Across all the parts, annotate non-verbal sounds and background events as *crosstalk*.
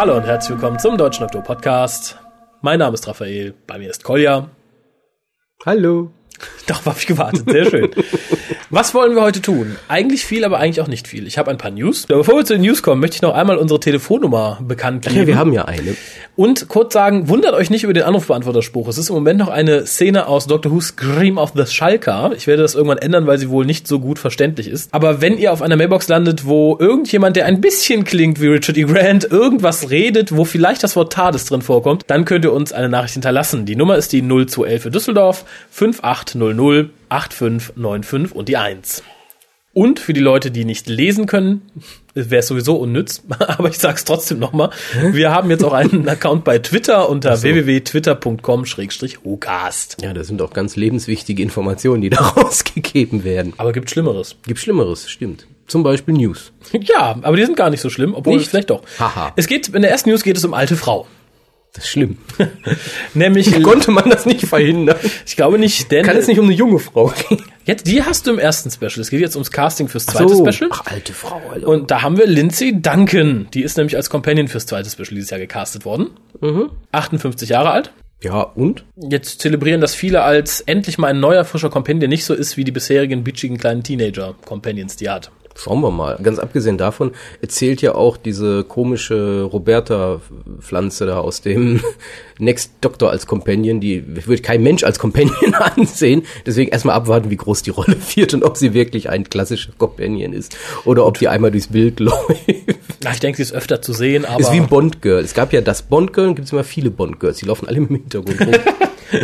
Hallo und herzlich willkommen zum Deutschen Doktor Podcast. Mein Name ist Raphael, bei mir ist Kolja. Hallo. Darauf habe ich gewartet, sehr schön. Was wollen wir heute tun? Eigentlich viel, aber eigentlich auch nicht viel. Ich habe ein paar News. Bevor wir zu den News kommen, möchte ich noch einmal unsere Telefonnummer bekannt geben. Ja, wir haben ja eine. Und kurz sagen, wundert euch nicht über den Anrufbeantworterspruch. Es ist im Moment noch eine Szene aus Doctor Who Scream of the Schalker. Ich werde das irgendwann ändern, weil sie wohl nicht so gut verständlich ist. Aber wenn ihr auf einer Mailbox landet, wo irgendjemand, der ein bisschen klingt wie Richard E. Grant, irgendwas redet, wo vielleicht das Wort TARDIS drin vorkommt, dann könnt ihr uns eine Nachricht hinterlassen. Die Nummer ist die 0211 für Düsseldorf 5800 8595 und die 1. Und für die Leute, die nicht lesen können, wäre es sowieso unnütz, *laughs* aber ich sag's trotzdem nochmal. Wir haben jetzt auch einen Account bei Twitter unter so. www.twitter.com-ocast. Ja, das sind auch ganz lebenswichtige Informationen, die da *laughs* rausgegeben werden. Aber gibt Schlimmeres. Gibt Schlimmeres, stimmt. Zum Beispiel News. Ja, aber die sind gar nicht so schlimm, obwohl nicht? vielleicht doch. Haha. Es geht, in der ersten News geht es um alte Frau. Das ist schlimm. *laughs* Nämlich konnte man das nicht verhindern. Ich glaube nicht, denn kann es nicht um eine junge Frau gehen. Jetzt, die hast du im ersten Special. Es geht jetzt ums Casting fürs zweite so. Special. Ach, alte Frau. Alter. Und da haben wir Lindsay Duncan. Die ist nämlich als Companion fürs zweite Special dieses Jahr gecastet worden. Mhm. 58 Jahre alt. Ja, und? Jetzt zelebrieren das viele als endlich mal ein neuer, frischer Companion, der nicht so ist wie die bisherigen bitchigen kleinen Teenager-Companions, die er hat. Schauen wir mal. Ganz abgesehen davon erzählt ja auch diese komische Roberta-Pflanze da aus dem *laughs* Next Doctor als Companion, die würde kein Mensch als Companion *laughs* ansehen. Deswegen erstmal abwarten, wie groß die Rolle wird und ob sie wirklich ein klassischer Companion ist oder ob die einmal durchs Bild *laughs* läuft. Ja, ich denke, sie ist öfter zu sehen, aber. Ist wie ein Bond-Girl. Es gab ja das Bond-Girl und gibt es immer viele Bond-Girls. Die laufen alle im Hintergrund rum.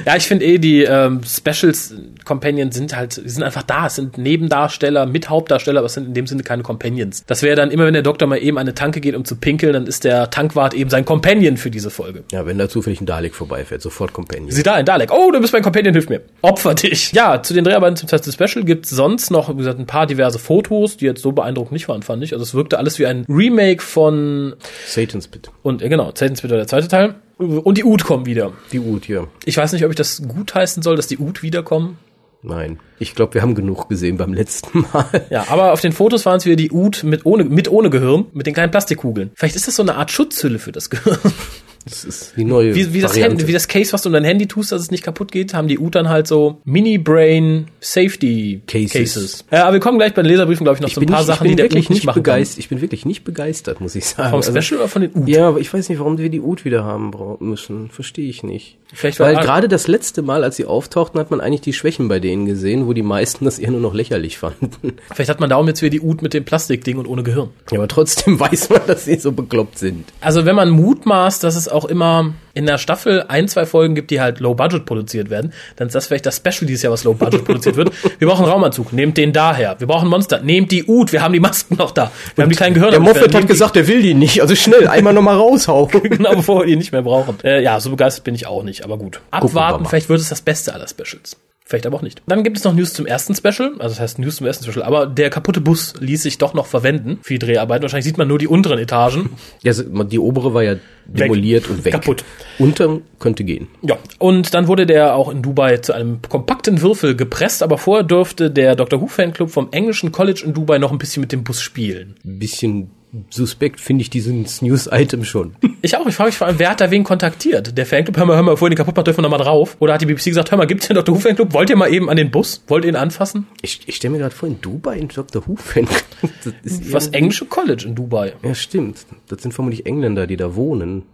Ja, ich finde eh, die ähm, Specials Companions sind halt, die sind einfach da. Es sind Nebendarsteller, mit Hauptdarsteller, aber es sind in dem Sinne keine Companions. Das wäre dann immer, wenn der Doktor mal eben an eine Tanke geht, um zu pinkeln, dann ist der Tankwart eben sein Companion für diese Folge. Ja, wenn da zufällig ein Dalek vorbeifährt, sofort Companion. Sieh da, ein Dalek. Oh, du bist mein Companion, hilf mir. Opfer dich. Ja, zu den Dreharbeiten zum Test Special gibt's sonst noch, wie gesagt, ein paar diverse Fotos, die jetzt so beeindruckend nicht waren, fand ich. Also es wirkte alles wie ein Remake von Satan's Pit. Und äh, genau, Satan's Pit war der zweite Teil. Und die Ut kommen wieder. Die Ut, ja. Ich weiß nicht, ob ich das gut heißen soll, dass die Ut wiederkommen. Nein. Ich glaube, wir haben genug gesehen beim letzten *laughs* Mal. Ja, aber auf den Fotos waren es wieder die Ut mit ohne, mit ohne Gehirn, mit den kleinen Plastikkugeln. Vielleicht ist das so eine Art Schutzhülle für das Gehirn. *laughs* Das ist die neue wie, wie, das. Handy, wie das Case, was du in dein Handy tust, dass es nicht kaputt geht, haben die Ut dann halt so Mini-Brain Safety Cases. Cases. Ja, aber wir kommen gleich bei den Leserbriefen, glaube ich, noch ich so ein paar nicht, Sachen, die der wirklich nicht machen begeistert. Ich bin wirklich nicht begeistert, muss ich sagen. Vom Special also, oder von den Ut? Ja, aber ich weiß nicht, warum wir die Ut wieder haben müssen. Verstehe ich nicht. Vielleicht Weil gerade das letzte Mal, als sie auftauchten, hat man eigentlich die Schwächen bei denen gesehen, wo die meisten das eher nur noch lächerlich fanden. *laughs* Vielleicht hat man darum jetzt wieder die Ut mit dem Plastikding und ohne Gehirn. Ja, aber trotzdem *laughs* weiß man, dass sie so bekloppt sind. Also wenn man mutmaßt, dass es auch immer in der Staffel ein, zwei Folgen gibt, die halt low budget produziert werden, dann ist das vielleicht das Special dieses Jahr, was low budget *laughs* produziert wird. Wir brauchen Raumanzug, nehmt den daher. Wir brauchen Monster, nehmt die Ut, wir haben die Masken noch da. Wir und haben die kleinen Gehirne. Der Moffat hat gesagt, er will die nicht, also schnell, einmal nochmal raushauen. *laughs* genau, bevor wir die nicht mehr brauchen. Äh, ja, so begeistert bin ich auch nicht, aber gut. Abwarten, vielleicht wird es das Beste aller Specials. Vielleicht aber auch nicht. Dann gibt es noch News zum ersten Special, also das heißt News zum ersten Special, aber der kaputte Bus ließ sich doch noch verwenden für die Dreharbeiten. Wahrscheinlich sieht man nur die unteren Etagen. *laughs* Ja, die obere war ja demoliert weg. und weg. Kaputt. Unter könnte gehen. Ja, und dann wurde der auch in Dubai zu einem kompakten Würfel gepresst, aber vorher durfte der Dr. Who Fanclub vom englischen College in Dubai noch ein bisschen mit dem Bus spielen. Ein bisschen suspekt finde ich dieses News-Item schon. *laughs* Ich auch. Ich frage mich vor allem, wer hat da wen kontaktiert? Der Fanclub, hör mal, hör mal, bevor ihr den kaputt macht, dürfen wir nochmal drauf. Oder hat die BBC gesagt, hör mal, gibt's den Dr. Who Fanclub? Wollt ihr mal eben an den Bus? Wollt ihr ihn anfassen? Ich, ich stelle mir gerade vor, in Dubai ein Dr. Who Fanclub. *laughs* Was englische College in Dubai. Ja, stimmt. Das sind vermutlich Engländer, die da wohnen.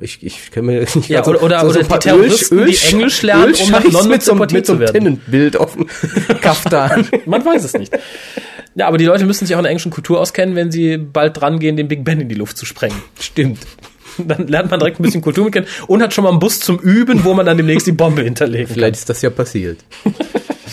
Ich, ich kann mir *laughs* nicht ja, oder, oder, so, so oder die Terroristen, Öl, die Englisch lernen, um nach London mit so, mit so einem Tennant-Bild auf dem Kaftan. Man weiß es nicht. Ja, aber die Leute müssen sich auch in der englischen Kultur auskennen, wenn sie bald dran gehen, den Big Ben in die Luft zu sprengen. Stimmt. Dann lernt man direkt ein bisschen Kultur kennen und hat schon mal einen Bus zum Üben, wo man dann demnächst die Bombe hinterlegen kann. Vielleicht ist das ja passiert. *laughs*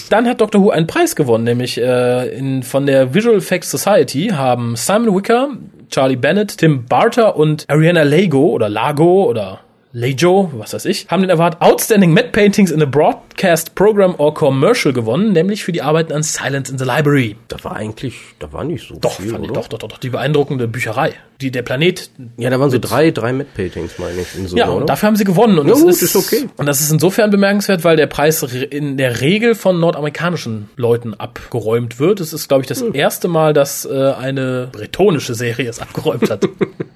Dann hat Doctor Who einen Preis gewonnen, nämlich äh, in, von der Visual Effects Society haben Simon Wicker, Charlie Bennett, Tim Barter und Ariana Lago oder Lago oder Lejo, was weiß ich, haben den Award Outstanding Matte Paintings in a Broadcast Program or Commercial gewonnen, nämlich für die Arbeiten an Silence in the Library. Da war eigentlich, da war nicht so doch, viel, fand ich, oder? doch, doch, doch, doch, die beeindruckende Bücherei, die der Planet. Ja, da waren so drei, drei Matte Paintings, meine ich, in so, Ja, und dafür haben sie gewonnen. Und Ja, das gut, ist, ist okay. Und das ist insofern bemerkenswert, weil der Preis re- in der Regel von nordamerikanischen Leuten abgeräumt wird. Es ist, glaube ich, das Hm. erste Mal, dass äh, eine bretonische Serie es abgeräumt hat. *laughs*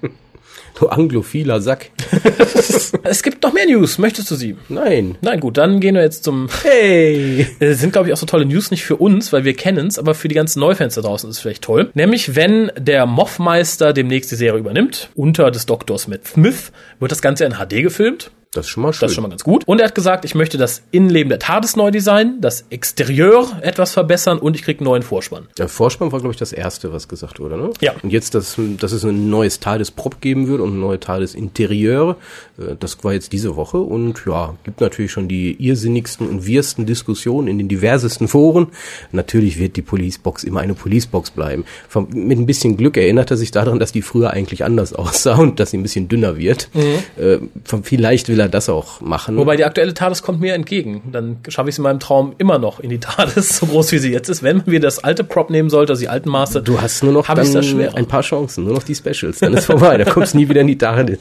Du anglophiler Sack. *laughs* es gibt noch mehr News. Möchtest du sie? Nein. Nein, gut, dann gehen wir jetzt zum. Hey. Äh, sind, glaube ich, auch so tolle News, nicht für uns, weil wir kennen es, aber für die ganzen Neufans da draußen ist es vielleicht toll. Nämlich, wenn der Moffmeister demnächst die Serie übernimmt, unter des Doktors Matt Smith, wird das Ganze in HD gefilmt. Das ist schon mal schön. Das ist schon mal ganz gut. Und er hat gesagt, ich möchte das Innenleben der TARDIS neu designen, das Exterieur etwas verbessern und ich krieg einen neuen Vorspann. Der Vorspann war, glaube ich, das erste, was gesagt wurde, ne? Ja. Und jetzt, dass, dass es ein neues TARDIS-Prop geben wird und ein neues TARDIS-Interieur, äh, das war jetzt diese Woche und ja, gibt natürlich schon die irrsinnigsten und wirsten Diskussionen in den diversesten Foren. Natürlich wird die Policebox immer eine Policebox bleiben. Vom, mit ein bisschen Glück erinnert er sich daran, dass die früher eigentlich anders *laughs* aussah und dass sie ein bisschen dünner wird. Äh, vom, vielleicht will er das auch machen. Wobei die aktuelle TARDIS kommt mir entgegen. Dann schaffe ich es in meinem Traum immer noch in die TARDIS, so groß wie sie jetzt ist. Wenn wieder das alte Prop nehmen sollte, also die alten Maße, Du hast nur noch da ein paar Chancen, nur noch die Specials, dann ist vorbei, dann kommst du nie wieder in die TARDIS.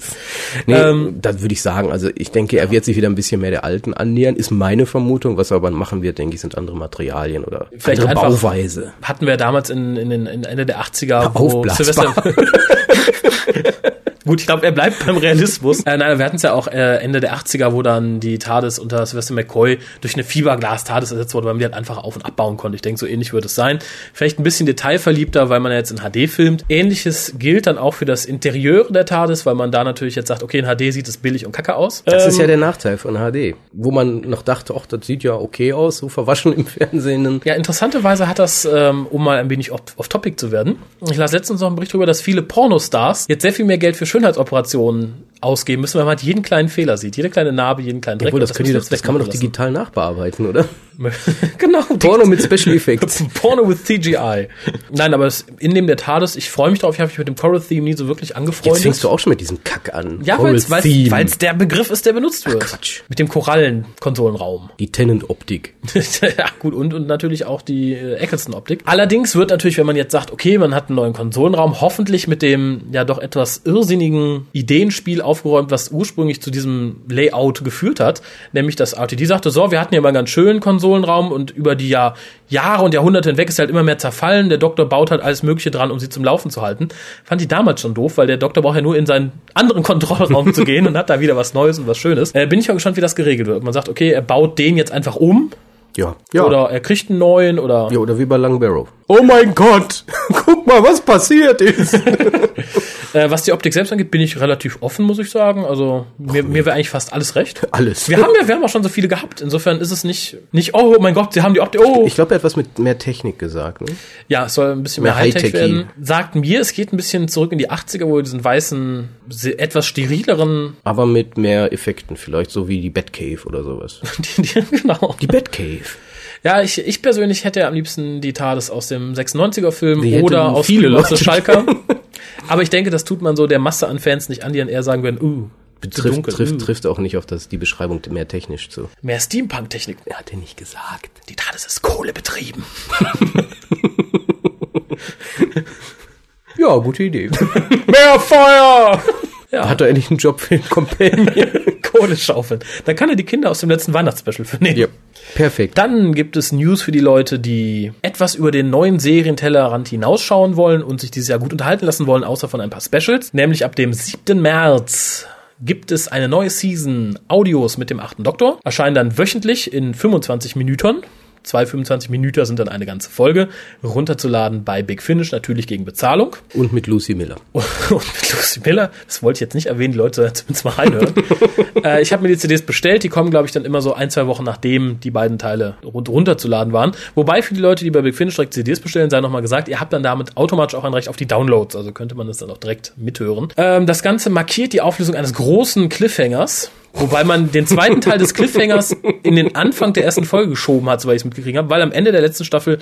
Nee, Ähm, das würde ich sagen, also ich denke, er wird sich wieder ein bisschen mehr der alten annähern, ist meine Vermutung, was er aber machen wird, denke ich, sind andere Materialien oder Vielleicht andere einfach- Bauweise. hatten wir damals in, in, in Ende der 80er, wo Aufblasbar. *laughs* *laughs* Gut, ich glaube, er bleibt beim Realismus. Äh, nein, wir hatten es ja auch äh, Ende der 80er, wo dann die TARDIS unter Sylvester McCoy durch eine Fiberglas-TARDIS ersetzt wurde, weil man die halt einfach auf- und abbauen konnte. Ich denke, so ähnlich wird es sein. Vielleicht ein bisschen detailverliebter, weil man ja jetzt in HD filmt. Ähnliches gilt dann auch für das Interieur der TARDIS, weil man da natürlich jetzt sagt, okay, in HD sieht es billig und kacke aus. Das ist Ähm, ja der Nachteil von HD, wo man noch dachte, ach, das sieht ja okay aus, so verwaschen im *laughs* Fernsehen. Ja, interessanterweise hat das, ähm, um mal ein wenig off- off-topic zu werden, ich las letztens noch einen Bericht darüber, dass viele Pornostars jetzt sehr viel mehr Geld für Schönheitsoperationen ausgeben müssen, weil man halt jeden kleinen Fehler sieht, jede kleine Narbe, jeden kleinen Dreck. Obwohl, das, können die, das, das kann man doch digital nachbearbeiten, oder? *laughs* genau. *laughs* Porno mit Special Effects. *laughs* Porno with CGI. Nein, aber das Innenleben der TARDIS, ich freue mich drauf, ich habe mich mit dem Coral-Theme nie so wirklich Jetzt angefreundet. fängst du auch schon mit diesem Kack an. ja, weil es der Begriff ist, der benutzt wird. Quatsch. Mit dem Korallenkonsolenraum. Die Tenant-Optik. ja, gut, und, und natürlich auch die äh, Eccleston-Optik. Allerdings wird natürlich, wenn man jetzt sagt, okay, man hat einen neuen Konsolenraum, hoffentlich mit dem ja doch etwas irrsinnigen Ideenspiel aufgeräumt, was ursprünglich zu diesem Layout geführt hat. Nämlich, dass RTD sagte, so, wir hatten ja mal einen ganz schönen Konsolenraum und über die Jahr, Jahre und Jahrhunderte hinweg ist er halt immer mehr zerfallen. Der Doktor baut halt alles Mögliche dran, um sie zum Laufen zu halten. Fand ich damals schon doof, weil der Doktor braucht ja nur in seinen anderen *laughs* Kontrollraum zu gehen und hat da wieder was Neues und was Schönes. Äh, bin ich mal gespannt, wie das geregelt wird. Man sagt, okay, er baut den jetzt einfach um, Ja. Ja. oder er kriegt einen neuen oder. ja, oder wie bei Lang Barrow. Oh mein Gott! *laughs* Guck mal, was passiert ist! *laughs* Äh, was die Optik selbst angeht, bin ich relativ offen, muss ich sagen. Also mir, mir wäre eigentlich fast alles recht. *laughs* Alles. Wir haben ja, wir haben auch schon so viele gehabt. Insofern ist es nicht, nicht, oh mein Gott, sie haben die Optik. Oh, Ich glaube, er hat was mit mehr Technik gesagt. Ne? ja, es soll ein bisschen mehr, Mehr Hightech Hightechy. werden. Sagt mir, es geht ein bisschen zurück in die 80er, wo wir diesen weißen, etwas sterileren, *laughs* Aber mit mehr Effekten, vielleicht so wie die Batcave oder sowas. *laughs* die, die, genau. Die Batcave. Ja, ich, ich persönlich hätte am liebsten die TARDIS aus dem 96er-Film Die hätten oder aus viele Leute Schalker. Aber ich denke, das tut man so der Masse an Fans nicht an, die dann eher sagen werden, uh, Trifft, dunkel, trifft, uh. trifft auch nicht auf das, die Beschreibung mehr technisch zu. Mehr Steampunk-Technik. Er hat ja nicht gesagt. Die TARDIS ist kohlebetrieben. *laughs* Ja, gute Idee. *laughs* Mehr Feuer! *laughs* Ja, hat er endlich einen Job für den Companion? Kohle schaufeln. Da kann er die Kinder aus dem letzten Weihnachtsspecial für nehmen. ja. Perfekt. Dann gibt es News für die Leute, die etwas über den neuen Serientellerrand hinausschauen wollen und sich dieses Jahr gut unterhalten lassen wollen, außer von ein paar Specials. Nämlich ab dem 7. März gibt es eine neue Season Audios mit dem achten Doktor. Erscheinen dann wöchentlich in 25 Minuten. Zwei 25 Minuten sind dann eine ganze Folge. Runterzuladen bei Big Finish, natürlich gegen Bezahlung. Und mit Lucy Miller. *laughs* Und mit Lucy Miller, das wollte ich jetzt nicht erwähnen, die Leute sollen zumindest mal reinhören. *laughs* äh, ich habe mir die CDs bestellt, die kommen, glaube ich, dann immer so ein, zwei Wochen nachdem die beiden Teile run runterzuladen waren. Wobei für die Leute, die bei Big Finish direkt CDs bestellen, sei nochmal gesagt, ihr habt dann damit automatisch auch ein Recht auf die Downloads, also könnte man das dann auch direkt mithören. Ähm, das Ganze markiert die Auflösung eines großen Cliffhangers. Wobei man den zweiten Teil des Cliffhangers in den Anfang der ersten Folge geschoben hat, soweit ich es mitgekriegt habe, weil am Ende der letzten Staffel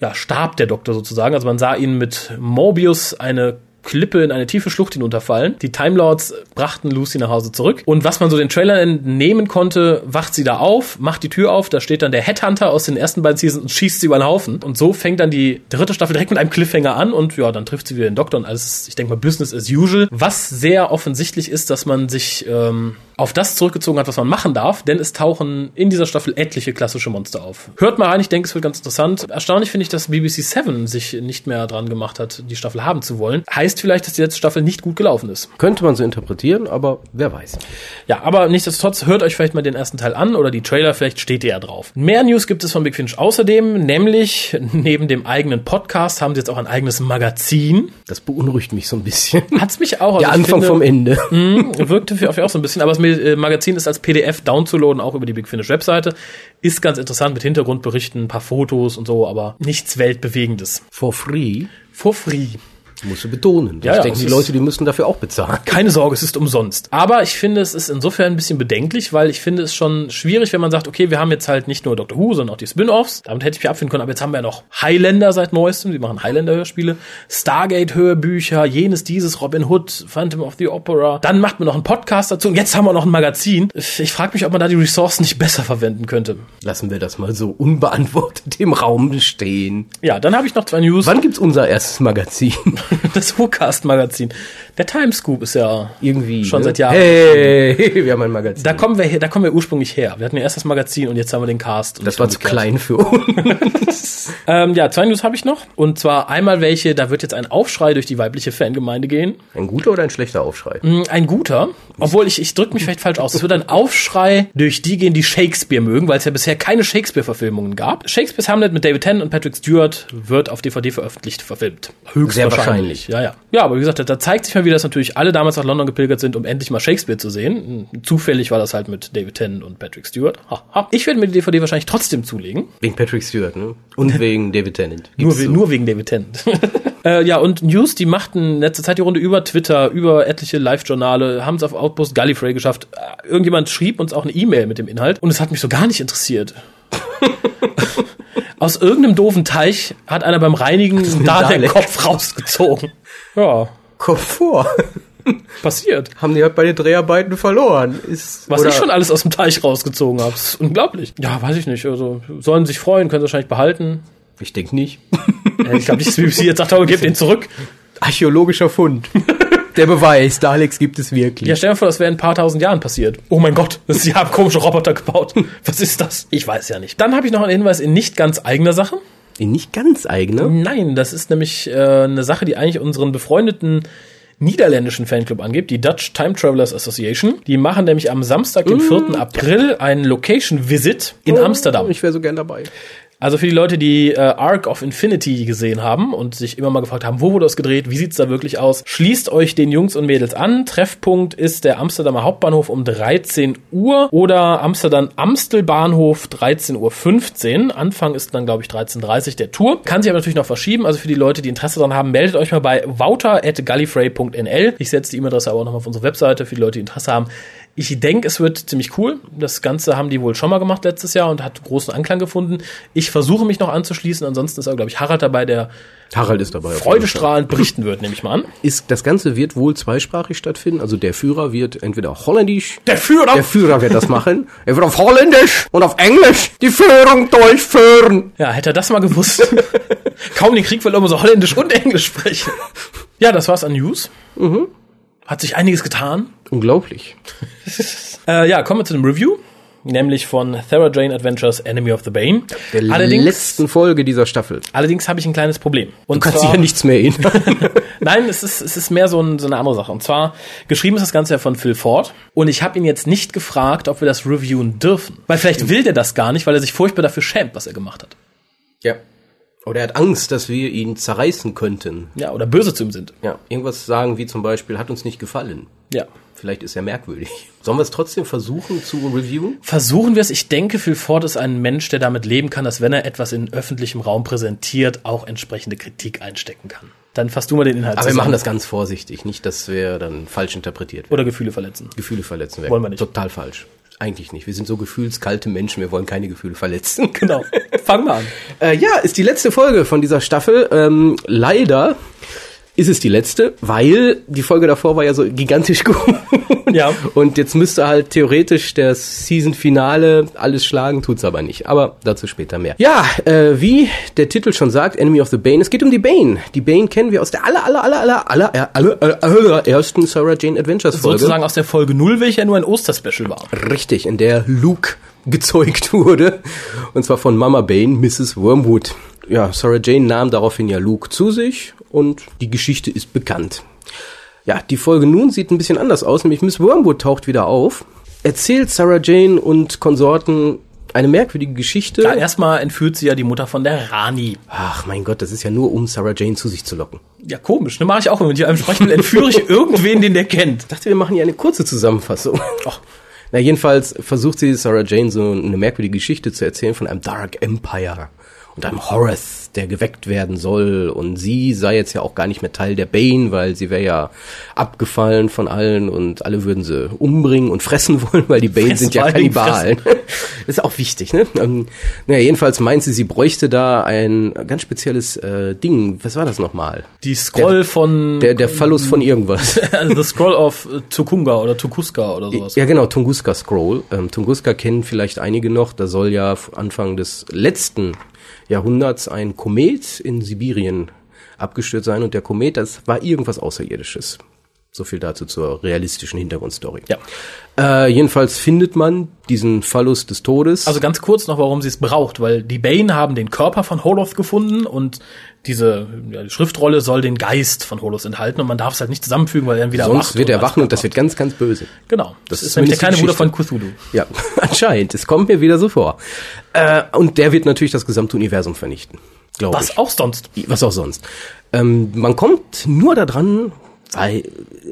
ja, starb der Doktor sozusagen. Also man sah ihn mit Morbius eine Klippe in eine tiefe Schlucht hinunterfallen. Die Time Lords brachten Lucy nach Hause zurück. Und was man so den Trailern entnehmen konnte, wacht sie da auf, macht die Tür auf, da steht dann der Headhunter aus den ersten beiden Seasons und schießt sie über den Haufen. Und so fängt dann die dritte Staffel direkt mit einem Cliffhanger an und ja, dann trifft sie wieder den Doktor und alles ist, ich denke mal, Business as usual. Was sehr offensichtlich ist, dass man sich ähm, auf das zurückgezogen hat, was man machen darf, denn es tauchen in dieser Staffel etliche klassische Monster auf. Hört mal rein, ich denke, es wird ganz interessant. Erstaunlich finde ich, dass BBC Seven sich nicht mehr dran gemacht hat, die Staffel haben zu wollen. Heißt vielleicht, dass die letzte Staffel nicht gut gelaufen ist. Könnte man so interpretieren, aber wer weiß. Ja, aber nichtsdestotrotz hört euch vielleicht mal den ersten Teil an oder die Trailer, vielleicht steht ihr ja drauf. Mehr News gibt es von Big Finish außerdem, nämlich neben dem eigenen Podcast haben sie jetzt auch ein eigenes Magazin. Das beunruhigt mich so ein bisschen. Hat's mich auch. also Der Anfang finde- vom Ende. Mhm, wirkte für, mich auch so ein bisschen, aber äh, Magazin ist als PDF downzuladen, auch über die Big Finish Webseite. Ist ganz interessant mit Hintergrundberichten, ein paar Fotos und so, aber nichts Weltbewegendes. For free, For free. Musst du betonen. Ja, ich ja, denke, die Leute, die müssen dafür auch bezahlen. Keine Sorge, es ist umsonst. Aber ich finde, es ist insofern ein bisschen bedenklich, weil ich finde es schon schwierig, wenn man sagt, okay, wir haben jetzt halt nicht nur Doctor Who, sondern auch die Spin-Offs. Damit hätte ich mich abfinden können, aber jetzt haben wir ja noch Highlander seit neuestem. Die machen Highlander-Hörspiele. Stargate-Hörbücher, jenes, dieses, Robin Hood, Phantom of the Opera. Dann macht man noch einen Podcast dazu und jetzt haben wir noch ein Magazin. Ich frage mich, ob man da die Ressourcen nicht besser verwenden könnte. Lassen wir das mal so unbeantwortet im Raum stehen. Ja, dann habe ich noch zwei News. Wann gibt's unser erstes Magazin? *laughs* *laughs* Das WhoCast-Magazin. Der Timescoop ist ja Irgendwie. schon ne? seit Jahren. Hey, wir haben ein Magazin. Da kommen wir da kommen wir ursprünglich her. Wir hatten ja erst das Magazin und jetzt haben wir den Cast. das war zu klein für uns. *laughs* Ähm, ja, zwei News habe ich noch. Und zwar einmal welche, da wird jetzt ein Aufschrei durch die weibliche Fangemeinde gehen. Ein guter oder ein schlechter Aufschrei? Mm, Ein guter, obwohl ich, ich drücke mich vielleicht falsch aus. Es wird ein Aufschrei durch die gehen, die Shakespeare mögen, weil es ja bisher keine Shakespeare-Verfilmungen gab. Shakespeare's Hamlet mit David Tennant und Patrick Stewart wird auf DVD veröffentlicht, verfilmt. Sehr wahrscheinlich. Ja, ja. Ja, aber wie gesagt, da, da zeigt sich mal wieder, dass natürlich alle damals nach London gepilgert sind, um endlich mal Shakespeare zu sehen. Zufällig war das halt mit David Tennant und Patrick Stewart. Ha, ha. Ich werde mir die DVD wahrscheinlich trotzdem zulegen. Wegen Patrick Stewart, ne? Und *laughs* wegen David Tennant. Nur, so. nur wegen David Tennant. *laughs* äh, ja, und News, die machten in letzter Zeit die Runde über Twitter, über etliche Live-Journale, haben es auf Outpost Gallifrey geschafft. Äh, Irgendjemand schrieb uns auch eine E-Mail mit dem Inhalt und es hat mich so gar nicht interessiert. *laughs* Aus irgendeinem doofen Teich hat einer beim Reinigen da den. Kopf rausgezogen. Ja, Komfort. *laughs* passiert. Haben die halt bei den Dreharbeiten verloren. Ist, Was ich schon alles aus dem Teich rausgezogen habe. ist unglaublich. Ja, weiß ich nicht. Also sollen sich freuen, können sie wahrscheinlich behalten. Ich denke nicht. *laughs* Ich glaube nicht, dass BBC jetzt sagt, aber gebt den zurück. Archäologischer Fund. *laughs* Der Beweis, Daleks gibt es wirklich. Ja, stell dir vor, das wäre in ein paar tausend Jahren passiert. Oh mein Gott, sie haben komische Roboter gebaut. Was ist das? Ich weiß ja nicht. Dann habe ich noch einen Hinweis in nicht ganz eigener Sache. In nicht ganz eigene. Nein, das ist nämlich äh, eine Sache, die eigentlich unseren befreundeten niederländischen Fanclub angeht, die Dutch Time Travelers Association. Die machen nämlich am Samstag, dem 4. April, einen Location Visit in Amsterdam. Ich wäre so gern dabei. Also für die Leute, die äh, Arc of Infinity gesehen haben und sich immer mal gefragt haben, wo wurde das gedreht, wie sieht's da wirklich aus, schließt euch den Jungs und Mädels an. Treffpunkt ist der Amsterdamer Hauptbahnhof um 13 Uhr oder Amsterdam Amstelbahnhof 13.15 Uhr. Anfang ist dann, glaube ich, 13.30 Uhr der Tour. Kann sich aber natürlich noch verschieben. Also für die Leute, die Interesse daran haben, meldet euch mal bei wouter.gallifrey.nl. Ich setze die E-Mail-Adresse aber auch nochmal auf unsere Webseite für die Leute, die Interesse haben. Ich denke, es wird ziemlich cool. Das Ganze haben die wohl schon mal gemacht letztes Jahr und hat großen Anklang gefunden. Ich versuche mich noch anzuschließen. Ansonsten ist glaube ich, Harald dabei, der Harald ist dabei. freudestrahlend berichten wird, nehme ich mal an. *laughs* Ist, das Ganze wird wohl zweisprachig stattfinden. Also der Führer wird entweder holländisch. Der Führer! Der Führer wird das machen. Er wird auf Holländisch und auf Englisch die Führung durchführen. Ja, hätte er das mal gewusst. *laughs* Kaum den Krieg, weil er immer so holländisch und englisch sprechen. Ja, das war's an News. Hat sich einiges getan. Unglaublich. *laughs* Äh, ja, kommen wir zu dem Review. Nämlich von Thera Jane Adventures Enemy of the Bane. Der allerdings letzten Folge dieser Staffel. allerdings habe ich ein kleines Problem. Und Du kannst zwar- dich ja nichts mehr erinnern. *laughs* Nein, es ist, es ist mehr so, ein, so eine andere Sache. Und zwar, geschrieben ist das Ganze ja von Phil Ford. Und ich habe ihn jetzt nicht gefragt, ob wir das reviewen dürfen. Weil vielleicht will der das gar nicht, weil er sich furchtbar dafür schämt, was er gemacht hat. ja. Oder er hat Angst, dass wir ihn zerreißen könnten. Ja, oder böse zu ihm sind. Ja. Irgendwas sagen wie zum Beispiel, hat uns nicht gefallen. Ja. Vielleicht ist er merkwürdig. Sollen wir es trotzdem versuchen zu reviewen? Versuchen wir es. Ich denke, Phil Ford ist ein Mensch, der damit leben kann, dass wenn er etwas in öffentlichem Raum präsentiert, auch entsprechende Kritik einstecken kann. Dann fasst du mal den Inhalt Aber wir zusammen. machen das ganz vorsichtig, nicht, dass wir dann falsch interpretiert werden. Oder Gefühle verletzen. Gefühle verletzen wäre Wollen wir nicht. total falsch. Eigentlich nicht. Wir sind so gefühlskalte Menschen, wir wollen keine Gefühle verletzen. *laughs* Genau. Fang mal an. Äh, ja, ist die letzte Folge von dieser Staffel. Ähm, leider ist es die letzte, weil die Folge davor war ja so gigantisch *laughs* gut. Ja. Und jetzt müsste halt theoretisch der Season-Finale alles schlagen, tut's aber nicht. Aber dazu später mehr. Ja, äh, wie der Titel schon sagt, Enemy of the Bane, es geht um die Bane. Die Bane kennen wir aus der aller, aller, aller, aller, aller, aller, aller, aller ersten Sarah Jane Adventures Folge. Sozusagen aus der Folge 0, welche ja nur ein Osterspecial war. Richtig, in der Luke gezeugt wurde. Und zwar von Mama Bane, Mrs. Wormwood. Ja, Sarah Jane nahm daraufhin ja Luke zu sich und die Geschichte ist bekannt. Ja, die Folge nun sieht ein bisschen anders aus, nämlich Miss Wormwood taucht wieder auf, erzählt Sarah Jane und Konsorten eine merkwürdige Geschichte. Ja, erstmal entführt sie ja die Mutter von der Rani. Ach mein Gott, das ist ja nur, um Sarah Jane zu sich zu locken. Ja, komisch, ne? Mache ich auch immer. Mit einem Sprechmittel entführe ich *laughs* irgendwen, den der kennt. Ich dachte, wir machen hier eine kurze Zusammenfassung. Ach. Na, jedenfalls versucht sie Sarah Jane so eine merkwürdige Geschichte zu erzählen von einem Dark Empire und einem Horace, der geweckt werden soll. Und sie sei jetzt ja auch gar nicht mehr Teil der Bane, weil sie wäre ja abgefallen von allen und alle würden sie umbringen und *laughs* fressen wollen, weil die Bane Fressen, sind ja Kannibalen. *laughs* Ist auch wichtig, ne? Ähm, naja, jedenfalls meint sie, sie bräuchte da ein ganz spezielles äh, Ding. Was war das nochmal? Die Scroll von Der, der Phallus von irgendwas. *laughs* also The Scroll of äh, Tukunga oder Tukuska oder sowas. Ja, genau, Tunguska Scroll. Ähm, Tunguska kennen vielleicht einige noch. Da soll ja Anfang des letzten Jahrhunderts ein Komet in Sibirien abgestürzt sein und der Komet, das war irgendwas Außerirdisches. So viel dazu zur realistischen Hintergrundstory. Ja. Äh, jedenfalls findet man diesen Phallus des Todes. Also ganz kurz noch, warum sie es braucht, weil die Bane haben den Körper von Holoth gefunden und diese ja, Schriftrolle soll den Geist von Holoth enthalten und man darf es halt nicht zusammenfügen, weil er dann wieder Sonst wird er wachen und das wird ganz, ganz böse. Genau. Das, Das ist nämlich der ist kleine Bruder von Cthulhu. Ja, *laughs* anscheinend. Es kommt mir wieder so vor. Äh, und der wird natürlich das gesamte Universum vernichten. Glaube ich. Was auch sonst. Was auch sonst. Ähm, man kommt nur da dran, weil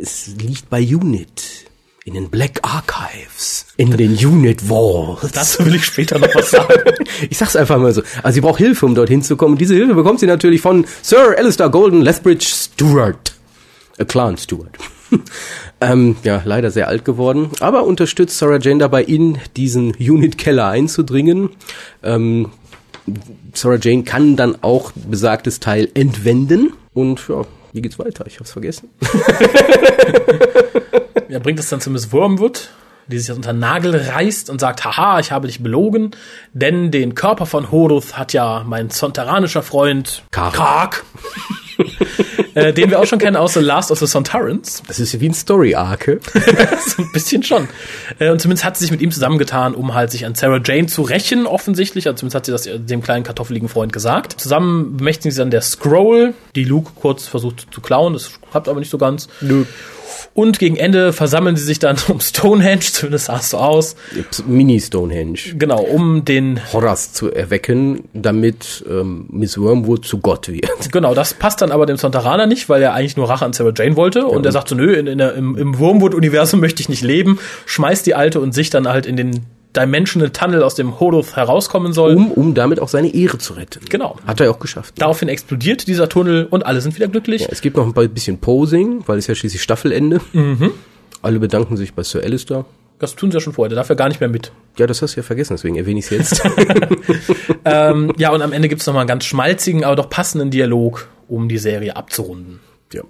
es liegt bei Unit. In den Black Archives. In den Unit Vaults. Dazu will ich später noch was sagen. *laughs* Ich sag's einfach mal so. Also sie braucht Hilfe, um dorthin zu kommen. Und diese Hilfe bekommt sie natürlich von Sir Alistair Golden Lethbridge Stewart. A Clan Stewart. *laughs* ähm, ja, leider sehr alt geworden. Aber unterstützt Sarah Jane dabei, in diesen Unit-Keller einzudringen. Ähm, Sarah Jane kann dann auch besagtes Teil entwenden. Und ja, wie geht's weiter? Ich hab's vergessen. *laughs* Er bringt es dann zu Miss Wormwood, die sich das unter Nagel reißt und sagt, haha, ich habe dich belogen, denn den Körper von Horoth hat ja mein sontaranischer Freund Kark. Kark *laughs* äh, den wir auch schon kennen aus The Last of the Sontarans. Das ist ja wie ein Story-Arc. *laughs* so ein bisschen schon. Äh, und zumindest hat sie sich mit ihm zusammengetan, um halt sich an Sarah Jane zu rächen, offensichtlich. Also zumindest hat sie das dem kleinen kartoffeligen Freund gesagt. Zusammen bemächtigen sie dann der Scroll, die Luke kurz versucht zu klauen. Das klappt aber nicht so ganz. Nö. Und gegen Ende versammeln sie sich dann *laughs* um Stonehenge, zumindest sah es so aus. Mini-Stonehenge. Genau, um den, Horace zu erwecken, damit ähm, Miss Wormwood zu Gott wird. *laughs* genau, das passt dann aber dem Sontaraner nicht, weil er eigentlich nur Rache an Sarah Jane wollte. Und er sagt so, nö, in, in der, im, im Wormwood-Universum möchte ich nicht leben. Schmeißt die Alte und sich dann halt in den Dimensional Tunnel aus dem Holoth herauskommen soll. Um, um damit auch seine Ehre zu retten. Genau. Hat er auch geschafft. Daraufhin explodiert dieser Tunnel und alle sind wieder glücklich. Ja, es gibt noch ein bisschen Posing, weil es ja schließlich Staffelende. Mhm. Alle bedanken sich bei Sir Alistair. Das tun sie ja schon vorher, der darf ja gar nicht mehr mit. Ja, das hast du ja vergessen, deswegen erwähne ich es jetzt. *laughs* *laughs* ähm, ja, und am Ende gibt's noch mal einen ganz schmalzigen, aber doch passenden Dialog, um die Serie abzurunden. ja.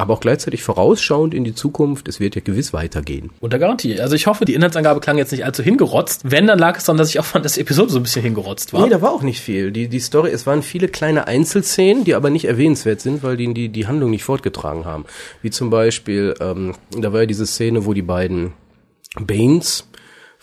Aber auch gleichzeitig vorausschauend in die Zukunft, es wird ja gewiss weitergehen. Unter Garantie. Also ich hoffe, die Inhaltsangabe klang jetzt nicht allzu hingerotzt. Wenn, dann lag es daran, dass ich auch fand, dass die Episode so ein bisschen hingerotzt war. Nee, da war auch nicht viel. Die, die Story, es waren viele kleine Einzelszenen, die aber nicht erwähnenswert sind, weil die die, die Handlung nicht fortgetragen haben. Wie zum Beispiel, ähm, da war ja diese Szene, wo die beiden Banes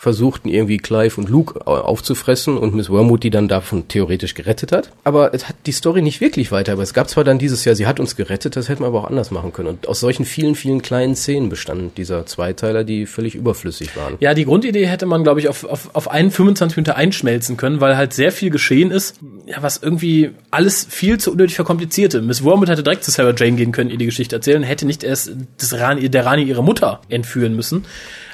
versuchten irgendwie Clive und Luke au- aufzufressen und Miss Wormwood die dann davon theoretisch gerettet hat. Aber es hat die Story nicht wirklich weiter. Aber es gab zwar dann dieses Jahr, sie hat uns gerettet, das hätten wir aber auch anders machen können. Und aus solchen vielen, vielen kleinen Szenen bestand dieser Zweiteiler, die völlig überflüssig waren. Ja, die Grundidee hätte man, glaube ich, auf, auf, auf einen 25 Minuten einschmelzen können, weil halt sehr viel geschehen ist, ja, was irgendwie alles viel zu unnötig verkomplizierte. Miss Wormwood hätte direkt zu Sarah Jane gehen können, ihr die Geschichte erzählen, hätte nicht erst das Rani, der Rani ihre Mutter entführen müssen.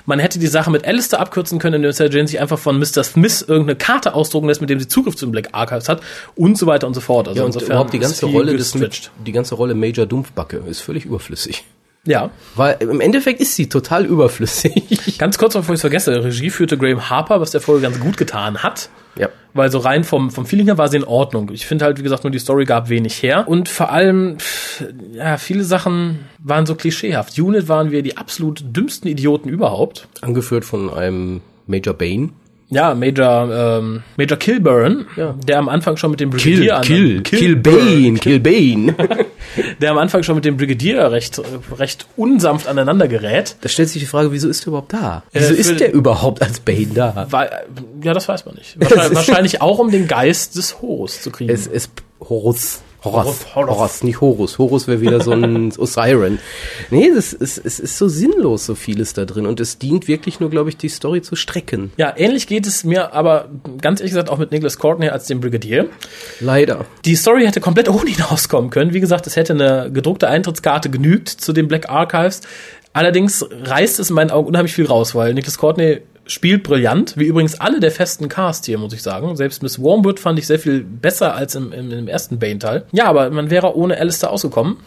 Man hätte die Sache mit Alistair abkürzen können, indem Sarah Jane sich einfach von Mr. Smith irgendeine Karte ausdrucken lässt, mit dem sie Zugriff zu den Black Archives hat und so weiter und so fort. Also Ja, und überhaupt die ganze Rolle des, die ganze Rolle Major Dumpfbacke ist völlig überflüssig. Ja. Weil im Endeffekt ist sie total überflüssig. *laughs* Ganz kurz, bevor ich es vergesse, Regie führte Graham Harper, was der Folge ganz gut getan hat. Ja. Weil so rein vom, vom Feeling her war sie in Ordnung. Ich finde halt, wie gesagt, nur die Story gab wenig her. Und vor allem, pff, ja, viele Sachen waren so klischeehaft. Unit waren wir die absolut dümmsten Idioten überhaupt. Angeführt von einem Major Bane. Ja, Major, ähm, Major Kilburn, Ja. der am Anfang schon mit dem Brigadier Kill, an- Kill, Kill Bane, Kill Bane. *laughs* der am Anfang schon mit dem Brigadier recht, recht unsanft aneinander gerät. Da stellt sich die Frage, wieso ist der überhaupt da? Wieso Äh, ist der überhaupt als Bane da? Weil, ja, das weiß man nicht. Wahrscheinlich, *laughs* wahrscheinlich auch, um den Geist des Horus zu kriegen. Es ist Horus. Horus, Horus. Horus, nicht Horus. Horus wäre wieder so ein *laughs* Osiren. Nee, das ist, es ist so sinnlos, so vieles da drin. Und es dient wirklich nur, glaube ich, die Story zu strecken. ja, ähnlich geht es mir aber ganz ehrlich gesagt auch mit Nicholas Courtney als dem Brigadier. Leider. Die Story hätte komplett ohne ihn auskommen können. Wie gesagt, es hätte eine gedruckte Eintrittskarte genügt zu den Black Archives. Allerdings reißt es in meinen Augen unheimlich viel raus, weil Nicholas Courtney spielt brillant, wie übrigens alle der festen Cast hier, muss ich sagen. Selbst Miss Wormwood fand ich sehr viel besser als im, im, im ersten Bane-Teil. Ja, aber man wäre ohne Alistair ausgekommen.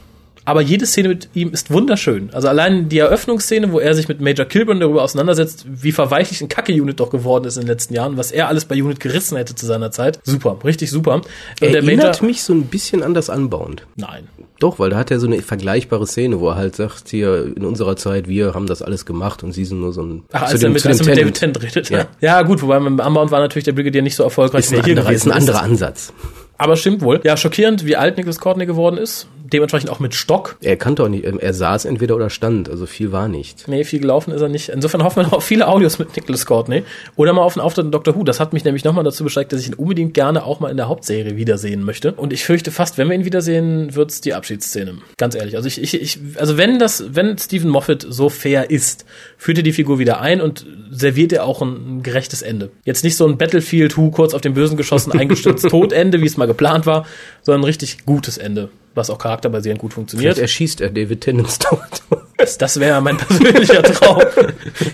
Aber jede Szene mit ihm ist wunderschön. Also allein die Eröffnungsszene, wo er sich mit Major Kilburn darüber auseinandersetzt, wie verweichlich ein Kacke-Unit doch geworden ist in den letzten Jahren, was er alles bei Unit gerissen hätte zu seiner Zeit. Super, richtig super. Und Erinnert mich so ein bisschen an das Unbound. Nein. Doch, weil da hat er so eine vergleichbare Szene, wo er halt sagt, hier in unserer Zeit, wir haben das alles gemacht und sie sind nur so ein Ach, als dem- er mit, als er dem mit David. Tennant redet. Ja. *laughs* Ja. gut, wobei beim Unbound war natürlich der Brigadier nicht so erfolgreich, Ist wie ein, er anderer, ist ein anderer Ansatz. Aber stimmt wohl. Ja, schockierend, wie alt Nicholas Courtney geworden ist. Dementsprechend auch mit Stock. Er kannte auch nicht, ähm, er saß entweder oder stand, also viel war nicht. Nee, viel gelaufen ist er nicht. Insofern hoffen wir noch auf viele Audios mit Nicholas Courtney. Oder mal auf einen Auftritt in Doctor Who. Das hat mich nämlich nochmal dazu beschreckt, dass ich ihn unbedingt gerne auch mal in der Hauptserie wiedersehen möchte. Und ich fürchte fast, wenn wir ihn wiedersehen, wird's die Abschiedsszene. Ganz ehrlich. Also ich, ich, ich, also wenn das, wenn Stephen Moffat so fair ist, führt er die Figur wieder ein und serviert er auch ein, ein gerechtes Ende. Jetzt nicht so ein Battlefield Who kurz auf den Bösen geschossen, *laughs* eingestürzt, Todende, wie es mal geplant war, sondern ein richtig gutes Ende, was auch charakterbasierend gut Vielleicht funktioniert. erschießt er David Tennants *laughs* Tochter. Das, wäre mein persönlicher Traum.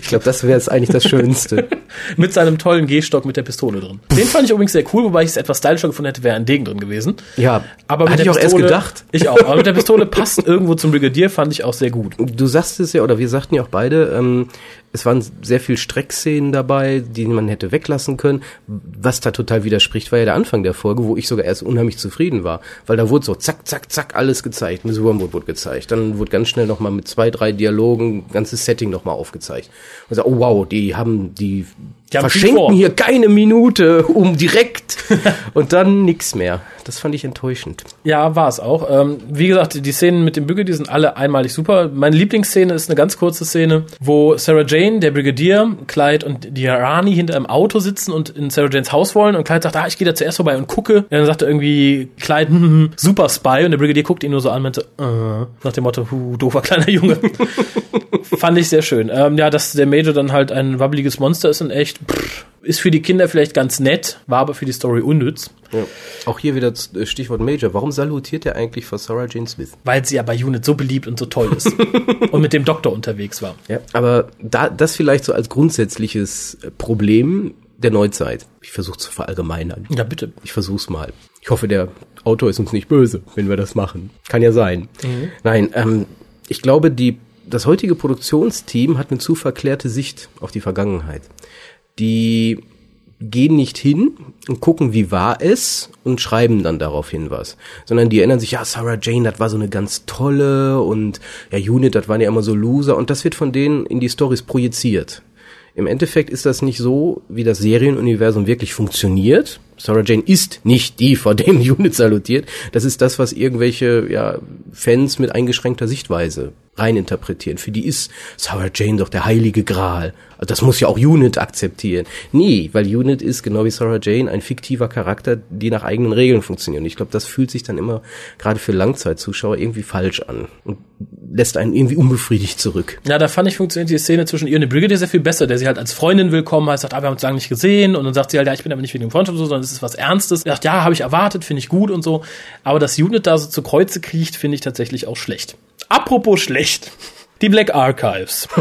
Ich glaube, das wäre jetzt eigentlich das Schönste. *laughs* mit seinem tollen Gehstock mit der Pistole drin. Den fand ich übrigens sehr cool, wobei ich es etwas stylischer gefunden hätte, wäre ein Degen drin gewesen. Ja, Aber mit hatte der ich auch erst Pistole- gedacht. Ich auch. Aber mit der Pistole passt irgendwo zum Brigadier, fand ich auch sehr gut. Du sagst es ja, oder wir sagten ja auch beide, ähm, es waren sehr viel Streckszenen dabei, die man hätte weglassen können. Was da total widerspricht, war ja der Anfang der Folge, wo ich sogar erst unheimlich zufrieden war. Weil da wurde so zack, zack, zack alles gezeigt. Miss Wormwood wurde gezeigt. Dann wurde ganz schnell nochmal mit zwei, drei Dialogen ganzes Setting nochmal aufgezeigt. Und so, oh wow, die haben, die, Die verschenken hier keine Minute, um direkt. *laughs* und dann nix mehr. Das fand ich enttäuschend. Ja, war es auch. Ähm, wie gesagt, die Szenen mit dem Brigadier sind alle einmalig super. Meine Lieblingsszene ist eine ganz kurze Szene, wo Sarah Jane, der Brigadier, Clyde und die Rani hinter einem Auto sitzen und in Sarah Janes Haus wollen. Und Clyde sagt, ah, ich gehe da zuerst vorbei und gucke. Und dann sagt er irgendwie, Clyde, hm, hm, super Spy. Und der Brigadier guckt ihn nur so an und meinte, äh, nach dem Motto, hu, doofer kleiner Junge. *laughs* Fand ich sehr schön. Ähm, ja, dass der Major dann halt ein wabbeliges Monster ist und echt, pff, ist für die Kinder vielleicht ganz nett, war aber für die Story unnütz. Ja. Auch hier wieder das Stichwort Major. Warum salutiert er eigentlich vor Sarah Jane Smith? weil sie ja bei Unit so beliebt und so toll ist *laughs* und mit dem Doktor unterwegs war. Ja, aber da, das vielleicht so als grundsätzliches äh, Problem der Neuzeit. Ich versuche zu verallgemeinern. Ja, bitte. Ich versuch's mal. Ich hoffe, der Autor ist uns nicht böse, wenn wir das machen. Kann ja sein. Nein, ähm, ich glaube, die, das heutige Produktionsteam hat eine zu verklärte Sicht auf die Vergangenheit. Die gehen nicht hin und gucken, wie war es und schreiben dann daraufhin was, sondern die erinnern sich, ja, Sarah Jane, das war so eine ganz tolle und ja, Unit, das waren ja immer so Loser und das wird von denen in die Stories projiziert. Im Endeffekt ist das nicht so, wie das Serienuniversum wirklich funktioniert. Sarah Jane ist nicht die, vor dem Unit *laughs* salutiert. Das ist das, was irgendwelche ja, Fans mit eingeschränkter Sichtweise reininterpretieren. Für die ist Sarah Jane doch der heilige Gral. Also Das muss ja auch Unit akzeptieren. Nee, weil Unit ist genau wie Sarah Jane ein fiktiver Charakter, die nach eigenen Regeln funktionieren. Und ich glaube, das fühlt sich dann immer gerade für Langzeitzuschauer irgendwie falsch an und lässt einen irgendwie unbefriedigt zurück. Ja, da fand ich funktioniert die Szene zwischen ihr und dem Brigadier sehr viel besser, der sie halt als Freundin willkommen heißt, sagt, ah, wir haben uns lange nicht gesehen und dann sagt sie halt, ja, ich bin aber nicht wegen dem Freundschaft so, sondern es ist was Ernstes. Er sagt, ja, habe ich erwartet, finde ich gut und so. Aber dass Unit da so zu Kreuze kriecht, finde ich tatsächlich auch schlecht. Apropos schlecht. Die Black Archives. *laughs*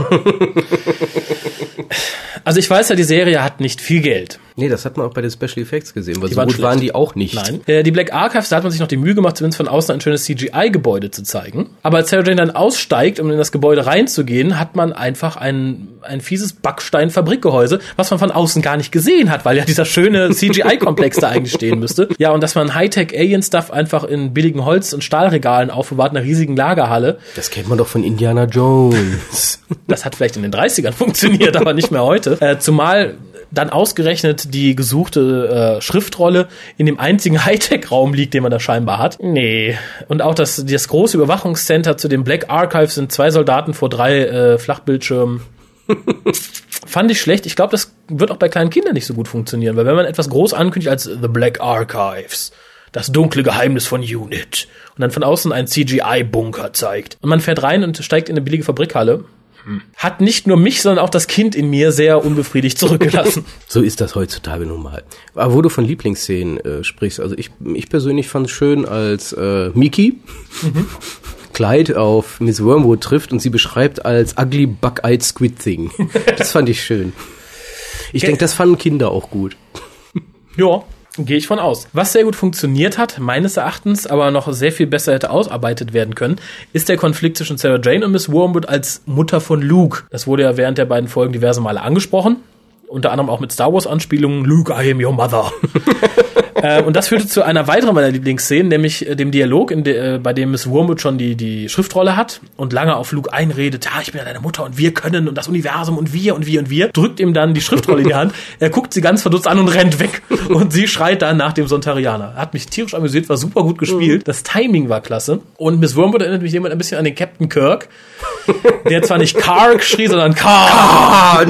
also ich weiß ja, die Serie hat nicht viel Geld. Nee, das hat man auch bei den Special Effects gesehen, weil Die so waren gut schlecht. waren die auch nicht. Nein. Äh, die Black Archives, da hat man sich noch die Mühe gemacht, zumindest von außen ein schönes CGI-Gebäude zu zeigen. Aber als Sarah Jane dann aussteigt, um in das Gebäude reinzugehen, hat man einfach ein, ein fieses Backstein-Fabrikgehäuse, was man von außen gar nicht gesehen hat, weil ja dieser schöne CGI-Komplex da eigentlich stehen müsste. Ja, und dass man Hightech-Alien-Stuff einfach in billigen Holz- und Stahlregalen aufbewahrt, in einer riesigen Lagerhalle, Das kennt man doch von Indiana Jones. das hat vielleicht in den 30ern *laughs* funktioniert, aber nicht mehr heute. Äh, zumal dann ausgerechnet die gesuchte äh, Schriftrolle in dem einzigen *laughs* Hightech-Raum liegt, den man da scheinbar hat. Nee. Und auch das, das große Überwachungscenter zu dem Black Archive sind zwei Soldaten vor drei äh, Flachbildschirmen. *laughs* Fand ich schlecht. Ich glaube, das wird auch bei kleinen Kindern nicht so gut funktionieren, weil wenn man etwas groß ankündigt als The Black Archives, das dunkle Geheimnis von Unit, und dann von außen ein CGI-Bunker zeigt, und man fährt rein und steigt in eine billige Fabrikhalle, hat nicht nur mich, sondern auch das Kind in mir sehr unbefriedigt zurückgelassen. *laughs* So ist das heutzutage nun mal. Aber wo du von Lieblingsszenen äh, sprichst, also ich, ich persönlich fand es schön, als äh, Miki *laughs* Clyde auf Miss Wormwood trifft und sie beschreibt als ugly bug-eyed squid thing. *laughs* Das fand ich schön. Ich denke, das fanden Kinder auch gut. ja, gehe ich von aus. Was sehr gut funktioniert hat, meines Erachtens, aber noch sehr viel besser hätte ausarbeitet werden können, ist der Konflikt zwischen Sarah Jane und Miss Wormwood als Mutter von Luke. Das wurde ja während der beiden Folgen diverse Male angesprochen. Unter anderem auch mit Star Wars Anspielungen, Luke, I am your mother. *laughs* äh, und das führte zu einer weiteren meiner Lieblingsszenen, nämlich äh, dem Dialog, in de, äh, bei dem Miss Wormwood schon die, die Schriftrolle hat und lange auf Luke einredet, ja, ich bin ja deine Mutter und wir können und das Universum und wir und wir und wir, drückt ihm dann die Schriftrolle in die Hand, er guckt sie ganz verdutzt an und rennt weg. Und sie schreit dann nach dem Sontarianer. Hat mich tierisch amüsiert, war super gut gespielt, das Timing war klasse. Und Miss Wormwood erinnert mich jemand ein bisschen an den Captain Kirk, der zwar nicht Kark schrie, sondern Kark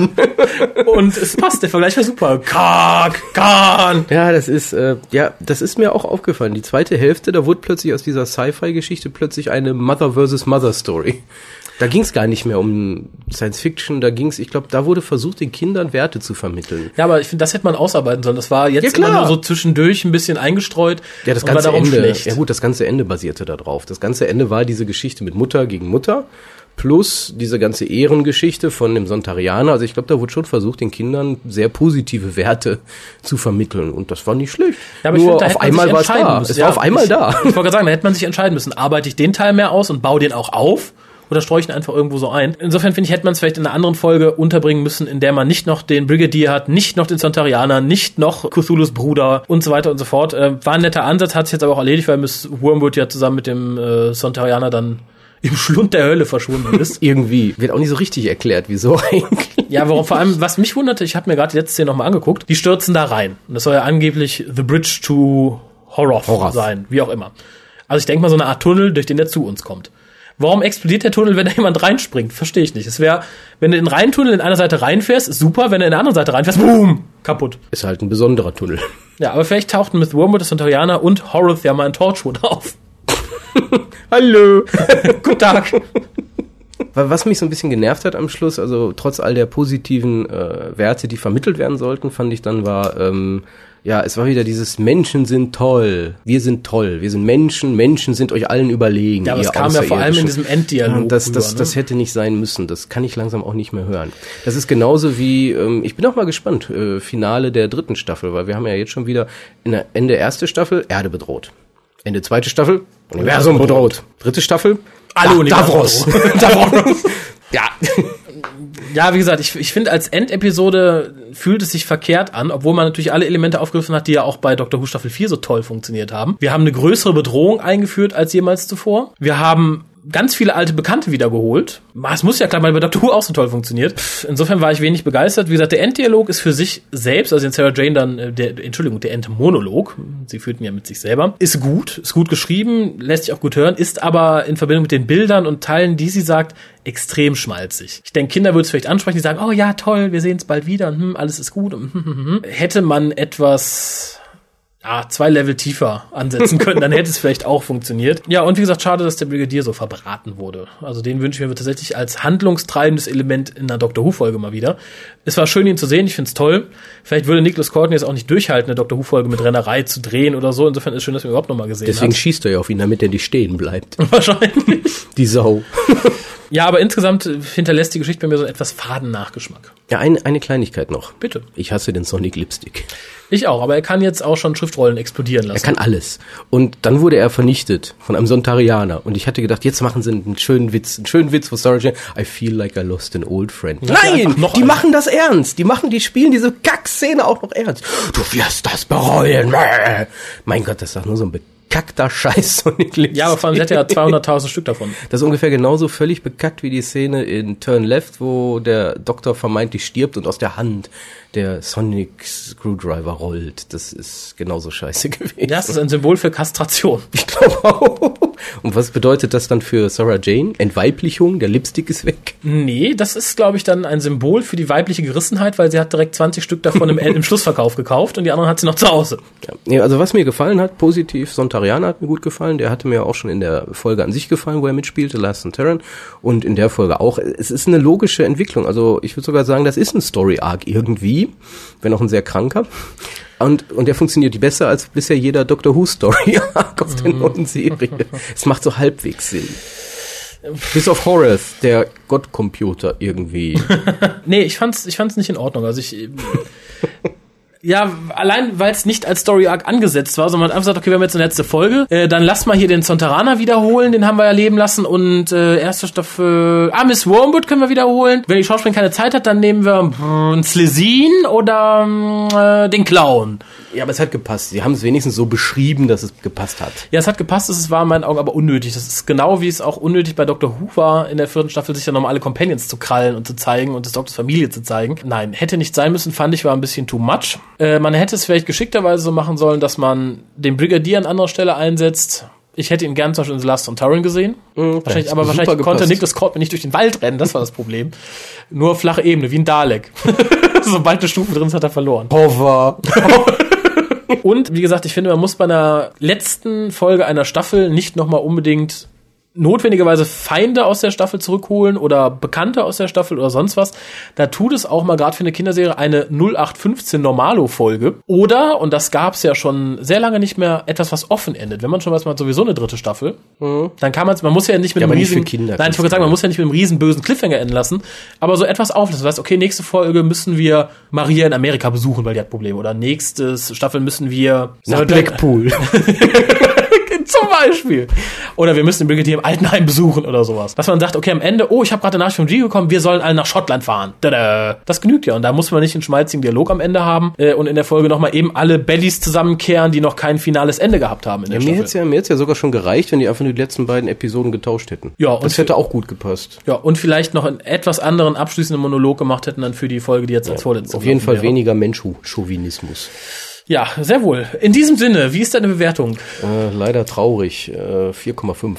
und es passt, der Vergleich war super. Kark, Kahn. Ja, das ist, äh, ja, das ist mir auch aufgefallen. Die zweite Hälfte, da wurde plötzlich aus dieser Sci-Fi-Geschichte plötzlich eine Mother versus Mother Story. Da ging es gar nicht mehr um Science Fiction, da ging es, ich glaube, da wurde versucht, den Kindern Werte zu vermitteln. Ja, aber ich finde, das hätte man ausarbeiten sollen. Das war jetzt Ja, immer nur so zwischendurch ein bisschen eingestreut. Ja, das ganze Ende. schlecht. Ja gut, das ganze Ende basierte da drauf. Das ganze Ende war diese Geschichte mit Mutter gegen Mutter plus diese ganze Ehrengeschichte von dem Sontarianer. Also ich glaube, da wurde schon versucht, den Kindern sehr positive Werte *laughs* zu vermitteln und das war nicht schlecht. Ja, aber ich Nur finde, da auf einmal war es entscheiden da. müssen. Es Ja, war auf einmal ich, da. *laughs* Ich wollte gerade sagen, da hätte man sich entscheiden müssen. Arbeite ich den Teil mehr aus und baue den auch auf? Oder streue ich ihn einfach irgendwo so ein? Insofern finde ich, hätte man es vielleicht in einer anderen Folge unterbringen müssen, in der man nicht noch den Brigadier hat, nicht noch den Sontarianer, nicht noch Cthulhus Bruder und so weiter und so fort. Äh, war ein netter Ansatz, hat sich jetzt aber auch erledigt, weil Miss Wormwood ja zusammen mit dem äh, Sontarianer dann im Schlund der Hölle verschwunden ist. Irgendwie wird auch nicht so richtig erklärt, wieso *laughs* eigentlich. Ja, warum vor allem, was mich wunderte, ich habe mir gerade die letzte Szene nochmal angeguckt, die stürzen da rein. Und das soll ja angeblich The Bridge to Horror Horror. sein, wie auch immer. Also ich denke mal so eine Art Tunnel, durch den der zu uns kommt. Warum explodiert der Tunnel, wenn da jemand reinspringt? Verstehe ich nicht. Es wäre, wenn du in den Rheintunnel in einer Seite reinfährst, super, wenn du in der anderen Seite reinfährst, boom, kaputt. Ist halt ein besonderer Tunnel. Ja, aber vielleicht tauchten mit Wormwood, das Sontarianer und Horror ja mal in Torchwood *laughs* auf. *laughs* Hallo. *laughs* Guten Tag. Was mich so ein bisschen genervt hat am Schluss, also trotz all der positiven äh, Werte, die vermittelt werden sollten, fand ich dann war, ähm, ja, es war wieder dieses Menschen sind toll, wir sind toll, wir sind Menschen, Menschen sind euch allen überlegen. Ja, aber es kam ja vor allem in diesem Enddialog. Und das, das, rüber, ne? das hätte nicht sein müssen. Das kann ich langsam auch nicht mehr hören. Das ist genauso wie, ähm, ich bin auch mal gespannt, äh, Finale der dritten Staffel, weil wir haben ja jetzt schon wieder in der Ende erste Staffel Erde bedroht. Ende zweite Staffel Universum bedroht. Dritte Staffel Alle Da- Universum Davros. *laughs* *laughs* Davros. ja. Ja, wie gesagt, ich, ich finde, als Endepisode fühlt es sich verkehrt an, obwohl man natürlich alle Elemente aufgegriffen hat, die ja auch bei Doctor Who Staffel 4 so toll funktioniert haben. Wir haben eine größere Bedrohung eingeführt als jemals zuvor. Wir haben ganz viele alte Bekannte wiedergeholt. Es muss ja klar, weil bei Doctor Who auch so toll funktioniert. Insofern war ich wenig begeistert. Wie gesagt, der Enddialog ist für sich selbst, also in Sarah Jane dann, äh, der, Entschuldigung, der Endmonolog, sie führten ja mit sich selber, ist gut, ist gut geschrieben, lässt sich auch gut hören, ist aber in Verbindung mit den Bildern und Teilen, die sie sagt, extrem schmalzig. Ich denke, Kinder würde es vielleicht ansprechen, die sagen, oh ja, toll, wir sehen es bald wieder hm, alles ist gut. Und, hm, hm, hm. Hätte man etwas ja, zwei Level tiefer ansetzen können, dann hätte es *laughs* vielleicht auch funktioniert. Ja, und wie gesagt, schade, dass der Brigadier so verbraten wurde. Also den wünsche ich mir tatsächlich als handlungstreibendes Element in einer Doctor Who-Folge mal wieder. Es war schön, ihn zu sehen, ich finde es toll. Vielleicht würde Nicholas Courtney jetzt auch nicht durchhalten, eine Doctor Who-Folge mit Rennerei zu drehen oder so. Insofern ist es schön, dass wir ihn überhaupt noch mal gesehen Deswegen hat. schießt er ja auf ihn, damit er nicht stehen bleibt. *laughs* Wahrscheinlich. *laughs* Die Sau. Ja, aber insgesamt hinterlässt die Geschichte bei mir so einen etwas faden Nachgeschmack. Ja, eine, eine Kleinigkeit noch. Bitte. Ich hasse den Sonic Lipstick. Ich auch, aber er kann jetzt auch schon Schriftrollen explodieren Er lassen. kann alles. Und dann wurde er vernichtet von einem Sontarianer. Und ich hatte gedacht, jetzt machen sie einen schönen Witz. Einen schönen Witz, wo Sarah Jane, I feel like I lost an old friend. Ja, Nein! Die einen. machen das ernst. Die machen, die spielen diese Kackszene auch noch ernst. Du wirst das bereuen. Mein Gott, das ist doch nur so ein bekackter *laughs* Scheiß Sonic Lipstick. ja, aber vor allem, sie hat ja 200.000 Stück davon. Das ist ungefähr genauso völlig bekackt wie die Szene in Turn Left, wo der Doktor vermeintlich stirbt und aus der Hand der Sonic Screwdriver rollt. Das ist genauso scheiße *laughs* gewesen. Ja, das ist ein Symbol für Kastration. Ich glaube auch. Und was bedeutet das dann für Sarah Jane? Entweiblichung, der Lipstick ist weg. Nee, das ist, glaube ich, dann ein Symbol für die weibliche Gerissenheit, weil sie hat direkt 20 Stück davon im, *laughs* im Schlussverkauf gekauft und die anderen hat sie noch zu Hause. Ja. Also was mir gefallen hat, positiv, Sontarianer hat mir gut gefallen. Der hatte mir auch schon in der Folge an sich gefallen, wo er mitspielte, Last Terran. Und in der Folge auch. Es ist eine logische Entwicklung. Also ich würde sogar sagen, das ist ein Story-Arc irgendwie, wenn auch ein sehr kranker. Und, und der funktioniert besser als bisher jeder Doctor Who Story Arc aus der neuen Serie. Es macht so halbwegs Sinn. Bis auf Horace, der Gottcomputer irgendwie. *laughs* Nee, ich fand's, ich fand's nicht in Ordnung. Also ich. Ja, allein weil es nicht als Story Arc angesetzt war, sondern man einfach gesagt, okay, wir haben jetzt eine letzte Folge, äh, dann lass mal hier den Zonteraner wiederholen, den haben wir ja leben lassen und äh, erste Staffel, ah, Miss Wormwood können wir wiederholen. Wenn die Schauspielerin keine Zeit hat, dann nehmen wir mm, einen Slesin oder mm, äh, den Clown. Ja, aber es hat gepasst. Sie haben es wenigstens so beschrieben, dass es gepasst hat. Ja, es hat gepasst, es war in meinen Augen aber unnötig. Das ist genau wie es auch unnötig bei Dr. Who war, in der vierten Staffel sich dann nochmal alle Companions zu krallen und zu zeigen und des Doktors Familie zu zeigen. Nein, hätte nicht sein müssen, fand ich, war ein bisschen too much. Äh, man hätte es vielleicht geschickterweise so machen sollen, dass man den Brigadier an anderer Stelle einsetzt. Ich hätte ihn gern zum Beispiel in The Last on Tauren gesehen. wahrscheinlich, hätte aber super wahrscheinlich konnte gepasst. Nicholas Court nicht durch den Wald rennen, das war das Problem. Nur flache Ebene, wie ein Dalek. *laughs* Sobald eine Stufe drin ist, hat er verloren. Hover. *laughs* Und wie gesagt, ich finde, man muss bei einer letzten Folge einer Staffel nicht nochmal unbedingt notwendigerweise Feinde aus der Staffel zurückholen oder Bekannte aus der Staffel oder sonst was. Da tut es auch mal gerade für eine Kinderserie eine 0815 Normalo-Folge. Oder, und das gab es ja schon sehr lange nicht mehr, etwas, was offen endet. Wenn man schon weiß, man hat sowieso eine dritte Staffel, dann kann man es, man muss ja nicht mit Ja, einem riesen, Kinder. nein, ich wollte sagen, man muss ja nicht mit einem riesen bösen Cliffhanger enden lassen, aber so etwas auflassen. Das heißt, okay, nächste Folge müssen wir Maria in Amerika besuchen, weil die hat Probleme. Oder nächste Staffel müssen wir Nach Blackpool. *laughs* *laughs* Beispiel. Oder wir müssen den Brigadier im Altenheim besuchen oder sowas. Dass man sagt, okay, am Ende, oh, ich habe gerade eine Nachricht vom G bekommen, wir sollen alle nach Schottland fahren. Tada. Das genügt ja. Und da muss man nicht einen schmalzigen Dialog am Ende haben äh, und in der Folge nochmal eben alle Bellies zusammenkehren, die noch kein finales Ende gehabt haben in der Mir Staffel. hätte es ja, mir hätt's ja sogar schon gereicht, wenn die einfach nur die letzten beiden Episoden getauscht hätten. Ja, und das hätte auch gut gepasst. Ja, und vielleicht noch einen etwas anderen abschließenden Monolog gemacht hätten dann für die Folge, die jetzt als vorletzte Auf jeden Fall wäre. weniger Mensch-Chauvinismus. Ja, sehr wohl. In diesem Sinne, wie ist deine Bewertung? Äh, leider traurig. Äh, 4,5.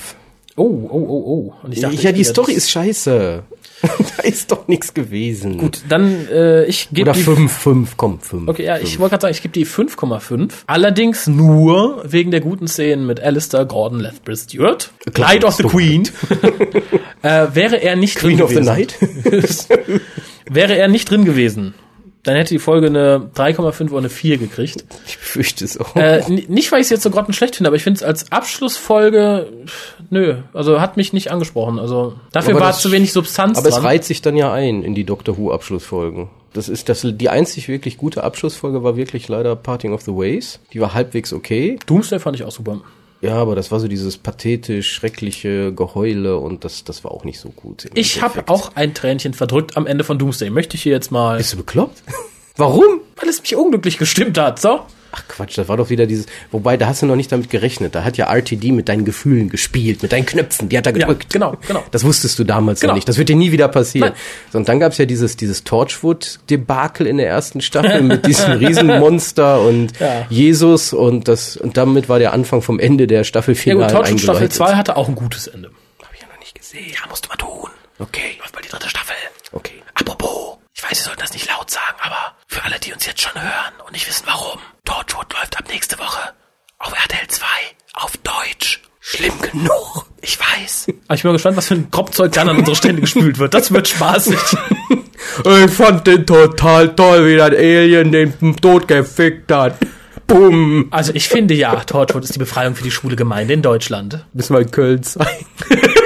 Oh, oh, oh, oh. Und ich dachte, ja, ich die Story ist scheiße. *laughs* da ist doch nichts gewesen. Gut, dann äh, ich gebe Oder die 5, 5, komm, 5. Okay, ja, ich wollte gerade sagen, ich gebe die 5,5. Allerdings nur wegen der guten Szenen mit Alistair Gordon Lethbridge Stewart. Klar, Knight of the. Queen. *laughs* äh, wäre er nicht Queen drin of the gewesen. Night. *laughs* wäre er nicht drin gewesen, dann hätte die Folge eine 3,5 oder eine 4 gekriegt. ich befürchte es auch. Äh, nicht, weil ich es jetzt so grottenschlecht finde, aber ich finde es als Abschlussfolge, nö, also hat mich nicht angesprochen. Also dafür Aber war das- zu wenig Substanz Aber es dran. reiht sich dann ja ein in die Doctor Who Abschlussfolgen. Das ist das die einzig wirklich gute Abschlussfolge war wirklich leider Parting of the Ways. Die war halbwegs okay. Doomsday fand ich auch super. Ja, aber das war so dieses pathetisch schreckliche Geheule und das das war auch nicht so gut. Ich habe auch ein Tränchen verdrückt am Ende von Doomsday. Möchte ich hier jetzt mal, Bist du bekloppt? Warum? Weil es mich unglücklich gestimmt hat, so? Ach Quatsch, das war doch wieder dieses. Wobei, da hast du noch nicht damit gerechnet. Da hat ja RTD mit deinen Gefühlen gespielt, mit deinen Knöpfen, die hat er Ja, gedrückt. genau, genau. Das wusstest du damals Genau. noch nicht. Das wird dir nie wieder passieren. So, und dann gab's ja dieses, dieses Torchwood-Debakel in der ersten Staffel mit diesem *laughs* Riesenmonster und Ja. Jesus und das, und damit war der Anfang vom Ende der Ja Staffelfinale gut, Torchwood Staffel eingeleitet. 2 hatte auch ein gutes Ende. Hab ich ja noch nicht gesehen. Ja, musste man tun. Okay, Läuft mal die dritte Staffel. okay. Apropos, weiß, Sie sollten das nicht laut sagen, aber für alle, die uns jetzt schon hören und nicht wissen warum, Torchwood läuft ab nächste Woche auf RTL 2 auf Deutsch. Schlimm genug. Ich weiß. *laughs* Aber ich bin mal gespannt, was für ein Kropfzeug dann an unsere Stände gespült wird. Das wird spaßig. *laughs* Ich fand den total toll, wie das Alien den Tod gefickt hat. Bumm. Also ich finde ja, Torchwood ist die Befreiung für die schwule Gemeinde in Deutschland. Müssen wir in Köln sein. *laughs*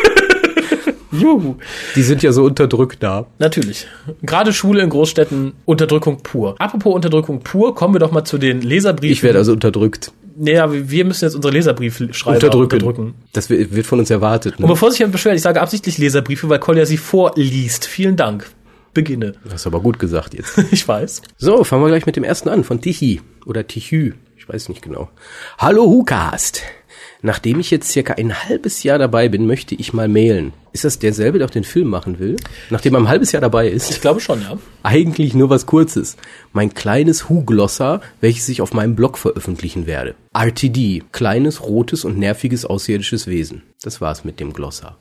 Juhu. Die sind ja so unterdrückt da. Natürlich. Gerade Schule in Großstädten, Unterdrückung pur. Apropos Unterdrückung pur, kommen wir doch mal zu den Leserbriefen. Ich werde also unterdrückt. Naja, wir müssen jetzt unsere Leserbriefschreiber Unterdrücken. unterdrücken. Das wird von uns erwartet. Und Ne? bevor sich jemand beschwert, ich sage absichtlich Leserbriefe, weil Kolja sie vorliest. Vielen Dank. Beginne. Das ist aber gut gesagt jetzt. *laughs* Ich weiß. So, fangen wir gleich mit dem ersten an, von Tichy oder Tichü, ich weiß nicht genau. Hallo Hukast. Nachdem ich jetzt circa ein halbes Jahr dabei bin, möchte ich mal mailen. Ist das derselbe, der auch den Film machen will? Nachdem er ein halbes Jahr dabei ist? Ich glaube schon, ja. Eigentlich nur was Kurzes. Mein kleines Hu-Glossar, welches ich auf meinem Blog veröffentlichen werde. RTD, kleines, rotes und nerviges außerirdisches Wesen. Das war's mit dem Glossar.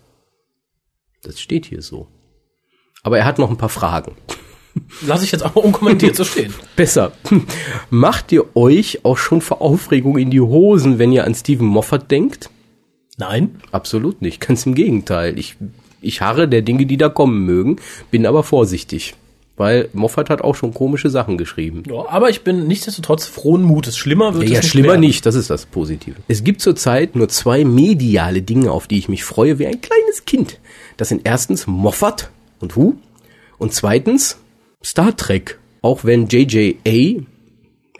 Das steht hier so. Aber er hat noch ein paar Fragen. Lass ich jetzt auch mal unkommentiert so stehen. *laughs* Besser. Macht ihr euch auch schon vor Aufregung in die Hosen, wenn ihr an Stephen Moffat denkt? Nein. Absolut nicht. Ganz im Gegenteil. Ich, ich harre der Dinge, die da kommen mögen, bin aber vorsichtig. Weil Moffat hat auch schon komische Sachen geschrieben. Ja, aber ich bin nichtsdestotrotz frohen Mutes. Schlimmer wird Ja, es ja nicht schlimmer werden. nicht, das ist das Positive. Es gibt zurzeit nur zwei mediale Dinge, auf die ich mich freue, wie ein kleines Kind. Das sind erstens Moffat und Who und zweitens Star Trek. Auch wenn J.J.A.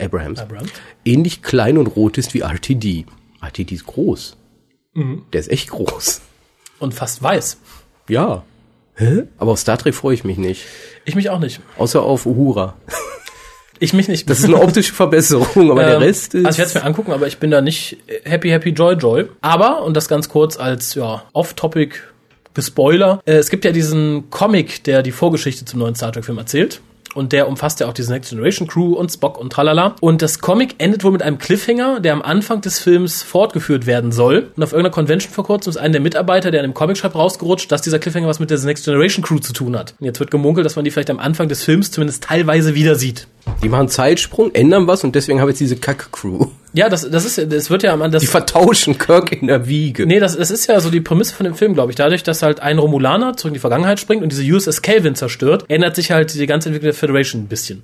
Abrahams Abrams. ähnlich klein und rot ist wie RTD. RTD ist groß. Der ist echt groß. Und fast weiß. Ja. Hä? Aber auf Star Trek freue ich mich nicht. Ich mich auch nicht. Außer auf Uhura. Ich mich nicht. Das ist eine optische Verbesserung, aber der Ähm, Rest ist... Also ich werde es mir angucken, aber ich bin da nicht happy, happy, joy, joy. Aber, und das ganz kurz als ja, off-topic Gespoiler, äh, es gibt ja diesen Comic, der die Vorgeschichte zum neuen Star Trek-Film erzählt. Und der umfasst ja auch diese Next Generation Crew und Spock und tralala. Und das Comic endet wohl mit einem Cliffhanger, der am Anfang des Films fortgeführt werden soll. Und auf irgendeiner Convention vor kurzem ist einer der Mitarbeiter, der an dem Comic schreibt, rausgerutscht, dass dieser Cliffhanger was mit der Next Generation Crew zu tun hat. Und jetzt wird gemunkelt, dass man die vielleicht am Anfang des Films zumindest teilweise wieder sieht. Die machen Zeitsprung, ändern was und deswegen habe ich jetzt diese Kack-Crew. Ja, das, das ist, das wird ja am das, Die vertauschen Kirk in der Wiege. Nee, das, das ist ja so die Prämisse von dem Film, glaube ich. Dadurch, dass halt ein Romulaner zurück in die Vergangenheit springt und diese USS Kelvin zerstört, ändert sich halt die ganze Entwicklung der Föderation ein bisschen.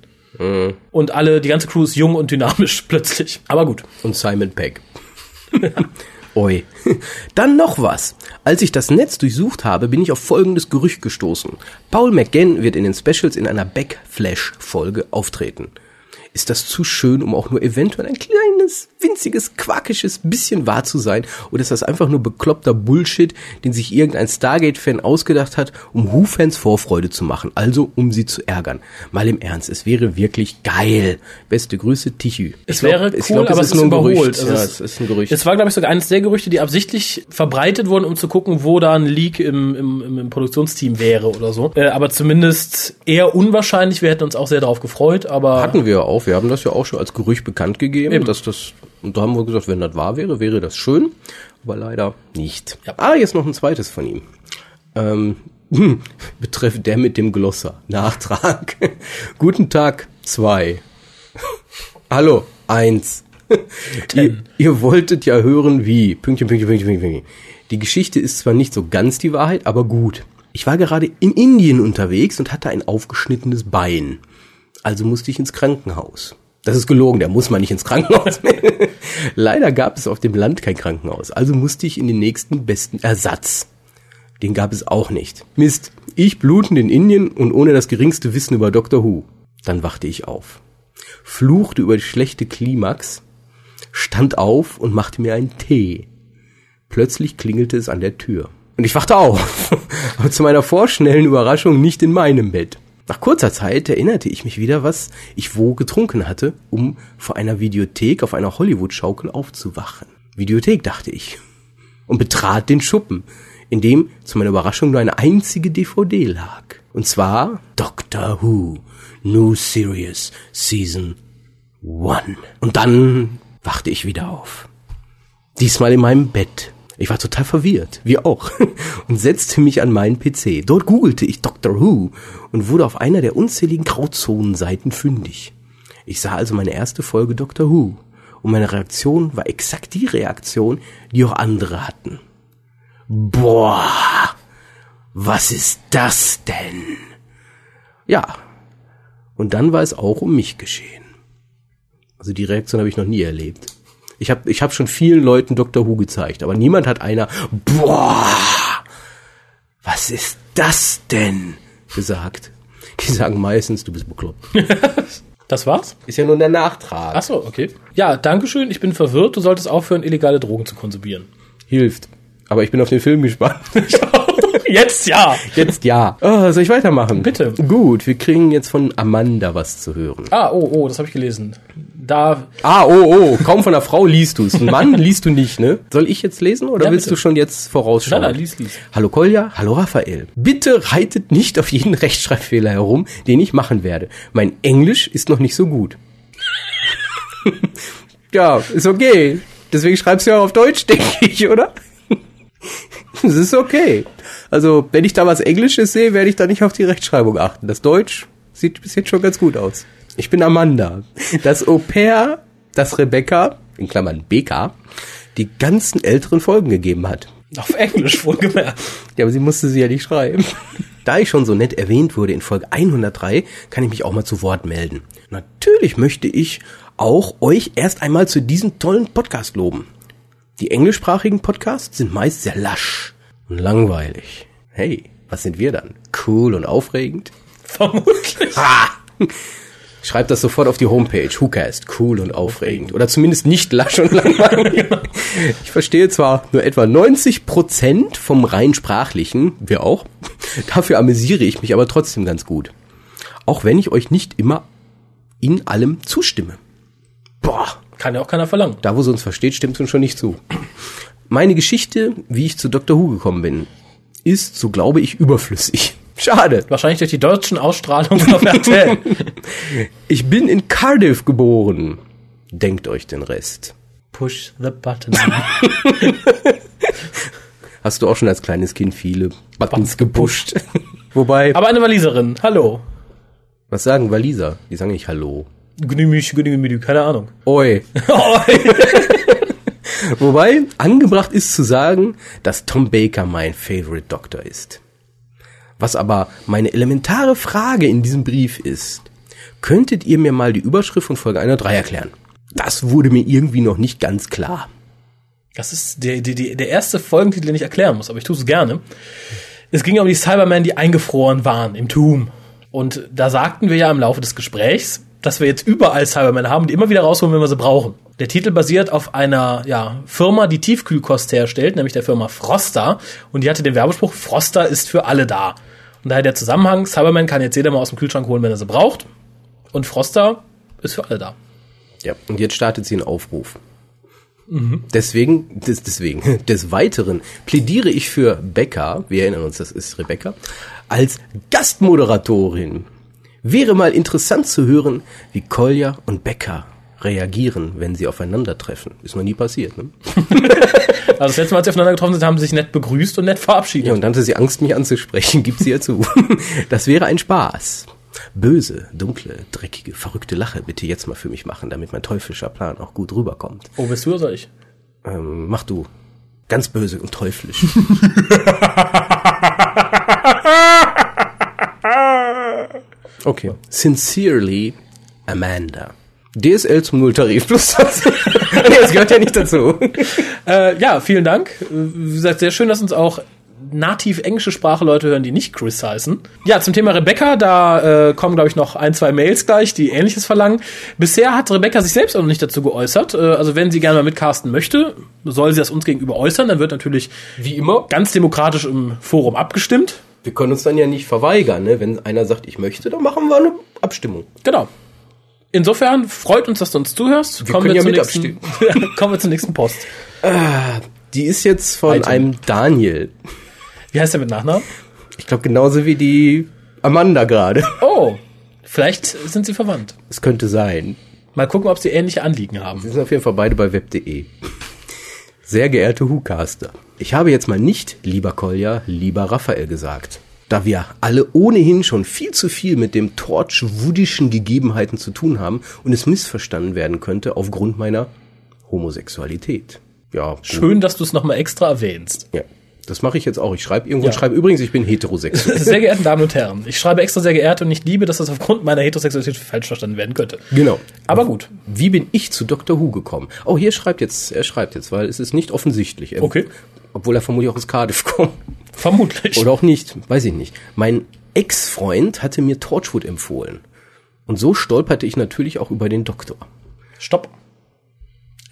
Und alle, die ganze Crew ist jung und dynamisch *laughs* plötzlich. Aber gut. Und Simon Pegg. *laughs* Oi. *laughs* Dann noch was. Als ich das Netz durchsucht habe, bin ich auf folgendes Gerücht gestoßen. Paul McGann wird in den Specials in einer Backflash-Folge auftreten. Ist das zu schön, um auch nur eventuell ein kleines, winziges, quakisches bisschen wahr zu sein? Oder ist das einfach nur bekloppter Bullshit, den sich irgendein Stargate-Fan ausgedacht hat, um Who-Fans Vorfreude zu machen? Also, um sie zu ärgern. Mal im Ernst, es wäre wirklich geil. Beste Grüße, Tichü. Es wäre cool, ich glaub, aber es ist überholt. Also ja, es- es ist ein Gerücht. Es war, glaube ich, sogar eines der Gerüchte, die absichtlich verbreitet wurden, um zu gucken, wo da ein Leak im, im, im, im Produktionsteam wäre oder so. Äh, aber zumindest eher unwahrscheinlich. Wir hätten uns auch sehr darauf gefreut, aber Hatten wir ja auch. Wir haben das ja auch schon als Gerücht bekannt gegeben, Eben. dass das, und da haben wir gesagt, wenn das wahr wäre, wäre das schön. Aber leider nicht. Ja. Ah, jetzt noch ein zweites von ihm. Ähm, *laughs* betreffend der mit dem Glosser. Nachtrag. *laughs* Guten Tag, zwei. *laughs* Hallo, eins. ihr, ihr wolltet ja hören, wie. Pünktchen, Pünktchen, Pünktchen, Pünktchen, Pünktchen. Die Geschichte ist zwar nicht so ganz die Wahrheit, aber gut. Ich war gerade in Indien unterwegs und hatte ein aufgeschnittenes Bein. Also musste ich ins Krankenhaus. Das ist gelogen, der muss man nicht ins Krankenhaus. *laughs* Leider gab es auf dem Land kein Krankenhaus, also musste ich in den nächsten besten Ersatz. Den gab es auch nicht. Mist, ich blutend in Indien und ohne das geringste Wissen über Dr. Who. Dann wachte ich auf, fluchte über die schlechte Klimax, stand auf und machte mir einen Tee. Plötzlich klingelte es an der Tür. Und ich wachte auf, *laughs* aber zu meiner vorschnellen Überraschung nicht in meinem Bett. Nach kurzer Zeit erinnerte ich mich wieder, was ich wo getrunken hatte, um vor einer Videothek auf einer Hollywood-Schaukel aufzuwachen. Videothek, dachte ich. Und betrat den Schuppen, in dem zu meiner Überraschung nur eine einzige DVD lag. Und zwar Doctor Who, New Series, Season 1. Und dann wachte ich wieder auf. Diesmal in meinem Bett. Ich war total verwirrt, wie auch, *laughs* und setzte mich an meinen PC. Dort googelte ich Doctor Who und wurde auf einer der unzähligen Grauzonenseiten fündig. Ich sah also meine erste Folge Doctor Who und meine Reaktion war exakt die Reaktion, die auch andere hatten. Boah, was ist das denn? Ja, und dann war es auch um mich geschehen. Also die Reaktion habe ich noch nie erlebt. Ich habe ich hab schon vielen Leuten Dr. Who gezeigt, aber niemand hat einer, boah, was was ist das denn? gesagt. Die sagen meistens, du bist bekloppt. *laughs* Das war's? Ist ja nur der Nachtrag. Ach so, okay. Ja, Dankeschön. Ich bin verwirrt. Du solltest aufhören, illegale Drogen zu konsumieren. Hilft. Aber ich bin auf den Film gespannt. *laughs* Jetzt ja. Jetzt ja. Oh, soll ich weitermachen? Bitte. Gut, wir kriegen jetzt von Amanda was zu hören. Ah, oh, oh, das habe ich gelesen. Da Ah, oh, oh, kaum von einer Frau liest du es. Ein Mann liest du nicht, ne? Soll ich jetzt lesen oder Ja, willst bitte. du schon jetzt vorausschauen? Nein, nein, lies, lies. Hallo Kolja, hallo Raphael. Bitte reitet nicht auf jeden *laughs* Rechtschreibfehler herum, den ich machen werde. Mein Englisch ist noch nicht so gut. *laughs* ja, ist okay. Deswegen schreibst du ja auf Deutsch, *laughs* denke ich, oder? Das ist okay. Also, wenn ich da was Englisches sehe, werde ich da nicht auf die Rechtschreibung achten. Das Deutsch sieht bis jetzt schon ganz gut aus. Ich bin Amanda. Das Au pair, das Rebecca, in Klammern BK, die ganzen älteren Folgen gegeben hat. auf Englisch wohlgemerkt. Ja, aber sie musste sie ja nicht schreiben. Da ich schon so nett erwähnt wurde in Folge 103, kann ich mich auch mal zu Wort melden. Natürlich möchte ich auch euch erst einmal zu diesem tollen Podcast loben. Die englischsprachigen Podcasts sind meist sehr lasch und langweilig. Hey, was sind wir dann? Cool und aufregend? Vermutlich. Ha! Schreibt das sofort auf die Homepage. WhoCast, cool und aufregend. Oder zumindest nicht lasch und langweilig. *laughs* Ich verstehe zwar nur etwa 90 Prozent vom rein sprachlichen, wir auch. Dafür amüsiere ich mich aber trotzdem ganz gut. Auch wenn ich euch nicht immer in allem zustimme. Boah, Kann ja auch keiner verlangen. da wo sie uns versteht, stimmt uns schon nicht zu. Meine Geschichte, wie ich zu Dr. Who gekommen bin, ist, so glaube ich, überflüssig. Schade. Wahrscheinlich durch die deutschen Ausstrahlungen auf *laughs* RTL. Ich bin in Cardiff geboren. Denkt euch den Rest. Push the button. *laughs* Hast du auch schon als kleines Kind viele Buttons gepusht? *laughs* Wobei, Aber eine Waliserin. Hallo. was sagen Waliser? Die sagen nicht Hallo. Gnümich, gnümich, keine Ahnung. Oi. Wobei, angebracht ist zu sagen, dass Tom Baker mein Favorite Doctor ist. Was aber meine elementare Frage in diesem Brief ist, könntet ihr mir mal die Überschrift von Folge 103 erklären? Das wurde mir irgendwie noch nicht ganz klar. Das ist der, der, der erste Folgentitel, den ich erklären muss, aber ich tue es gerne. Es ging um die Cybermen, die eingefroren waren im Tomb. Und da sagten wir ja im Laufe des Gesprächs, dass wir jetzt überall Cybermen haben, die immer wieder rausholen, wenn wir sie brauchen. Der Titel basiert auf einer ja, Firma, die Tiefkühlkost herstellt, nämlich der Firma Froster. Und die hatte den Werbespruch, Froster ist für alle da. Und daher der Zusammenhang, Cyberman kann jetzt jeder mal aus dem Kühlschrank holen, wenn er sie braucht. Und Froster ist für alle da. Ja, und jetzt startet sie einen Aufruf. Deswegen, des, deswegen, *laughs* des Weiteren plädiere ich für Becca, wir erinnern uns, das ist Rebecca, als Gastmoderatorin. Wäre mal interessant zu hören, wie Kolja und Becca reagieren, wenn sie aufeinandertreffen. Ist noch nie passiert, ne? *laughs* Also das letzte Mal, als sie aufeinander getroffen sind, haben sie sich nett begrüßt und nett verabschiedet. Ja, und dann hatte sie Angst, mich anzusprechen, *laughs* gibt sie ja zu. *laughs* Das wäre ein Spaß. Böse, dunkle, dreckige, verrückte Lache bitte jetzt mal für mich machen, damit mein teuflischer Plan auch gut rüberkommt. Oh, bist du oder soll ich? Ähm, mach du. Ganz böse und teuflisch. okay. Sincerely, Amanda. DSL zum Nulltarif plus das. *laughs* nee, das gehört ja nicht dazu. *laughs* Äh, ja, vielen Dank. Wie gesagt, sehr schön, dass uns auch nativ englische Sprache Leute hören, die nicht Chris heißen. Ja, zum Thema Rebecca, da äh, kommen, glaube ich, noch ein, zwei Mails gleich, die Ähnliches verlangen. Bisher hat Rebecca sich selbst auch noch nicht dazu geäußert. Äh, also wenn sie gerne mal mitcasten möchte, soll sie das uns gegenüber äußern. Dann wird natürlich Wie immer. ganz demokratisch im Forum abgestimmt. Wir können uns dann ja nicht verweigern, ne? Wenn einer sagt, ich möchte, dann machen wir eine Abstimmung. Genau. Insofern freut uns, dass du uns zuhörst. können ja zur mit nächsten, *laughs* kommen wir zur nächsten Post. Die ist jetzt von Item. einem Daniel. Wie heißt der mit Nachnamen? Ich glaube genauso wie die Amanda gerade. Oh, vielleicht sind sie verwandt. Es könnte sein. Mal gucken, ob sie ähnliche Anliegen haben. Wir sind auf jeden Fall beide bei web.de. Sehr geehrte Hucaster, ich habe jetzt mal nicht lieber Kolja, lieber Raphael gesagt. Da wir alle ohnehin schon viel zu viel mit dem torchwoodischen Gegebenheiten zu tun haben und es missverstanden werden könnte aufgrund meiner Homosexualität. Ja, gut. Schön, dass du es nochmal extra erwähnst. Ja, das mache ich jetzt auch. Ich schreibe irgendwo, Ja. und schreibe übrigens, ich bin heterosexuell. Sehr geehrten Damen und Herren, ich schreibe extra sehr geehrt und nicht liebe, dass das aufgrund meiner Heterosexualität falsch verstanden werden könnte. genau. Aber gut. Wie bin ich zu Dr. Who gekommen? Oh, hier schreibt jetzt, er schreibt jetzt, weil es ist nicht offensichtlich. Er- Okay. Obwohl er vermutlich auch aus Cardiff *laughs* kommt. *laughs* Vermutlich. Oder auch nicht, weiß ich nicht. Mein Ex-Freund hatte mir Torchwood empfohlen. Und so stolperte ich natürlich auch über den Doktor. Stopp.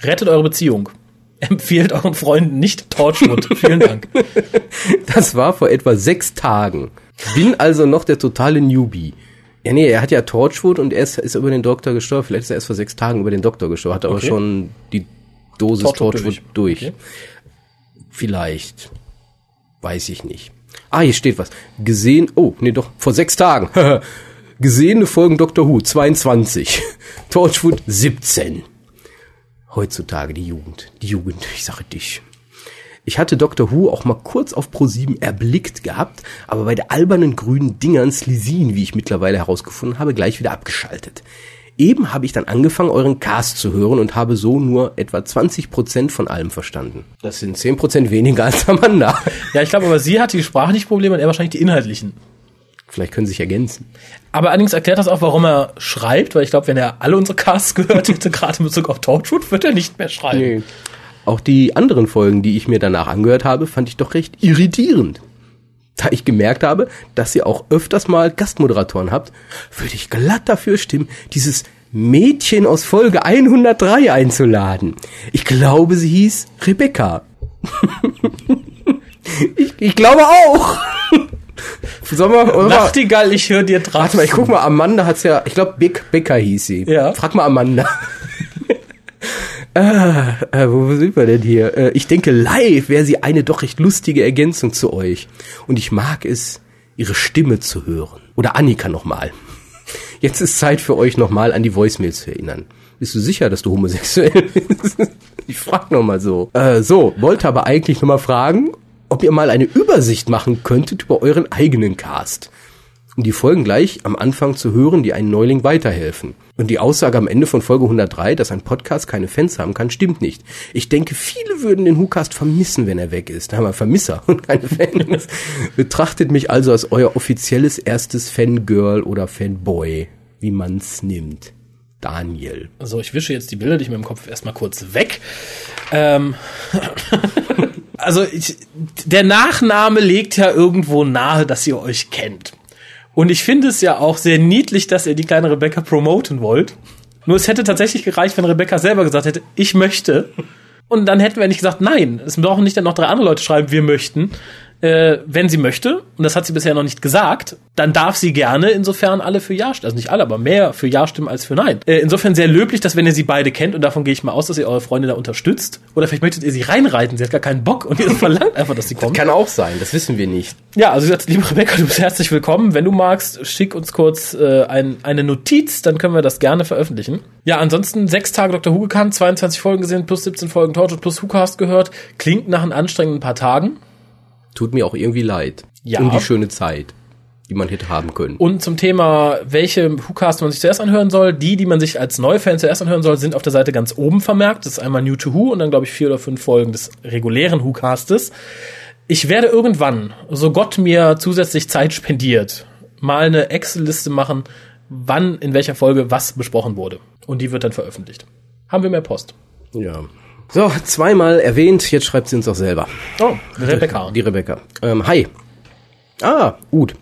Rettet eure Beziehung. *laughs* Empfehlt euren Freunden nicht Torchwood. Vielen Dank. *laughs* Das war vor etwa sechs Tagen. Bin also noch der totale Newbie. Ja, nee, er hat ja Torchwood und er ist, ist über den Doktor gestorben. Vielleicht ist er erst vor sechs Tagen über den Doktor gestorben, hat aber Okay. schon die Dosis Torchwood Torchwood, durch. durch. Okay. Vielleicht. Weiß ich nicht. Ah, hier steht was. Gesehen, oh, nee, doch, vor sechs Tagen. *laughs* Gesehene Folgen Dr. Who, 22. *laughs* Torchwood, 17. Heutzutage die Jugend. Die Jugend, ich sage dich. Ich hatte Dr. Who auch mal kurz auf Pro7 erblickt gehabt, aber bei der albernen grünen Dingern Slisin, wie ich mittlerweile herausgefunden habe, gleich wieder abgeschaltet. Eben habe ich dann angefangen, euren Cast zu hören und habe so nur etwa 20% von allem verstanden. Das sind 10% weniger *laughs* als Amanda. Ja, ich glaube aber, sie hat die sprachlichen Probleme und er wahrscheinlich die inhaltlichen. Vielleicht können sie sich ergänzen. Aber allerdings erklärt das auch, warum er schreibt, weil ich glaube, wenn er alle unsere Casts gehört hätte, gerade in Bezug auf Torchwood, wird er nicht mehr schreiben. Auch die anderen Folgen, die ich mir danach angehört habe, fand ich doch recht irritierend. Da ich gemerkt habe, dass ihr auch öfters mal Gastmoderatoren habt, würde ich glatt dafür stimmen, dieses Mädchen aus Folge 103 einzuladen. Ich glaube, sie hieß Rebecca. *laughs* ich, ich glaube auch. *laughs* Sollen wir, oder? Nachtigall, ich höre dir drauf. Warte mal, ich guck mal, Amanda hat's ja, ich glaube, Beck, Becker hieß sie. Ja. Frag mal Amanda. Ah, äh, wo sind wir denn hier? Äh, ich denke, live wäre sie eine doch recht lustige Ergänzung zu euch. Und ich mag es, ihre Stimme zu hören. Oder Annika nochmal. Jetzt ist Zeit für euch nochmal an die Voicemails zu erinnern. Bist du sicher, dass du homosexuell *laughs* bist? ich frag nochmal so. Äh, so, wollte aber eigentlich nochmal fragen, ob ihr mal eine Übersicht machen könntet über euren eigenen Cast um die Folgen gleich am Anfang zu hören, die einen Neuling weiterhelfen. Und die Aussage am Ende von Folge 103, dass ein Podcast keine Fans haben kann, stimmt nicht. Ich denke, viele würden den WhoCast vermissen, wenn er weg ist. Da haben wir Vermisser *laughs* und keine Fans. Betrachtet mich also als euer offizielles erstes Fangirl oder Fanboy, wie man's nimmt. Daniel. Also ich wische jetzt die Bilder, die ich mir im Kopf erstmal kurz weg. Ähm, *laughs* also ich, der Nachname legt ja irgendwo nahe, dass ihr euch kennt. Und ich finde es ja auch sehr niedlich, dass ihr die kleine Rebecca promoten wollt. Nur es hätte tatsächlich gereicht, wenn Rebecca selber gesagt hätte, ich möchte. Und dann hätten wir nicht gesagt, nein, es brauchen nicht dann noch drei andere Leute schreiben, wir möchten. Äh, wenn sie möchte, und das hat sie bisher noch nicht gesagt, dann darf sie gerne insofern alle für Ja stimmen. Also nicht alle, aber mehr für Ja stimmen als für Nein. Äh, insofern sehr löblich, dass wenn ihr sie beide kennt, und davon gehe ich mal aus, dass ihr eure Freunde da unterstützt, oder vielleicht möchtet ihr sie reinreiten, sie hat gar keinen Bock und ihr *laughs* verlangt einfach, dass sie kommt. Kann auch sein, das wissen wir nicht. Ja, also gesagt, liebe Rebecca, du bist herzlich willkommen. Wenn du magst, schick uns kurz äh, ein, eine Notiz, dann können wir das gerne veröffentlichen. Ja, ansonsten sechs Tage Dr. Who gekannt, 22 Folgen gesehen, plus 17 Folgen Torchwood, plus WhoCast gehört. Klingt nach einem anstrengenden paar Tagen. Tut mir auch irgendwie leid. Ja. Um die schöne Zeit, die man hätte haben können. Und zum Thema, welche WhoCast man sich zuerst anhören soll, die, die man sich als Neufan zuerst anhören soll, sind auf der Seite ganz oben vermerkt. Das ist einmal New to Who und dann, glaube ich, vier oder fünf Folgen des regulären WhoCastes. Ich werde irgendwann, so Gott mir zusätzlich Zeit spendiert, mal eine Excel-Liste machen, wann in welcher Folge was besprochen wurde. Und die wird dann veröffentlicht. Haben wir mehr Post. Ja. So, zweimal erwähnt, jetzt schreibt sie uns auch selber. Oh, Rebecca. Die Rebecca. Ähm, hi. Ah, Ud.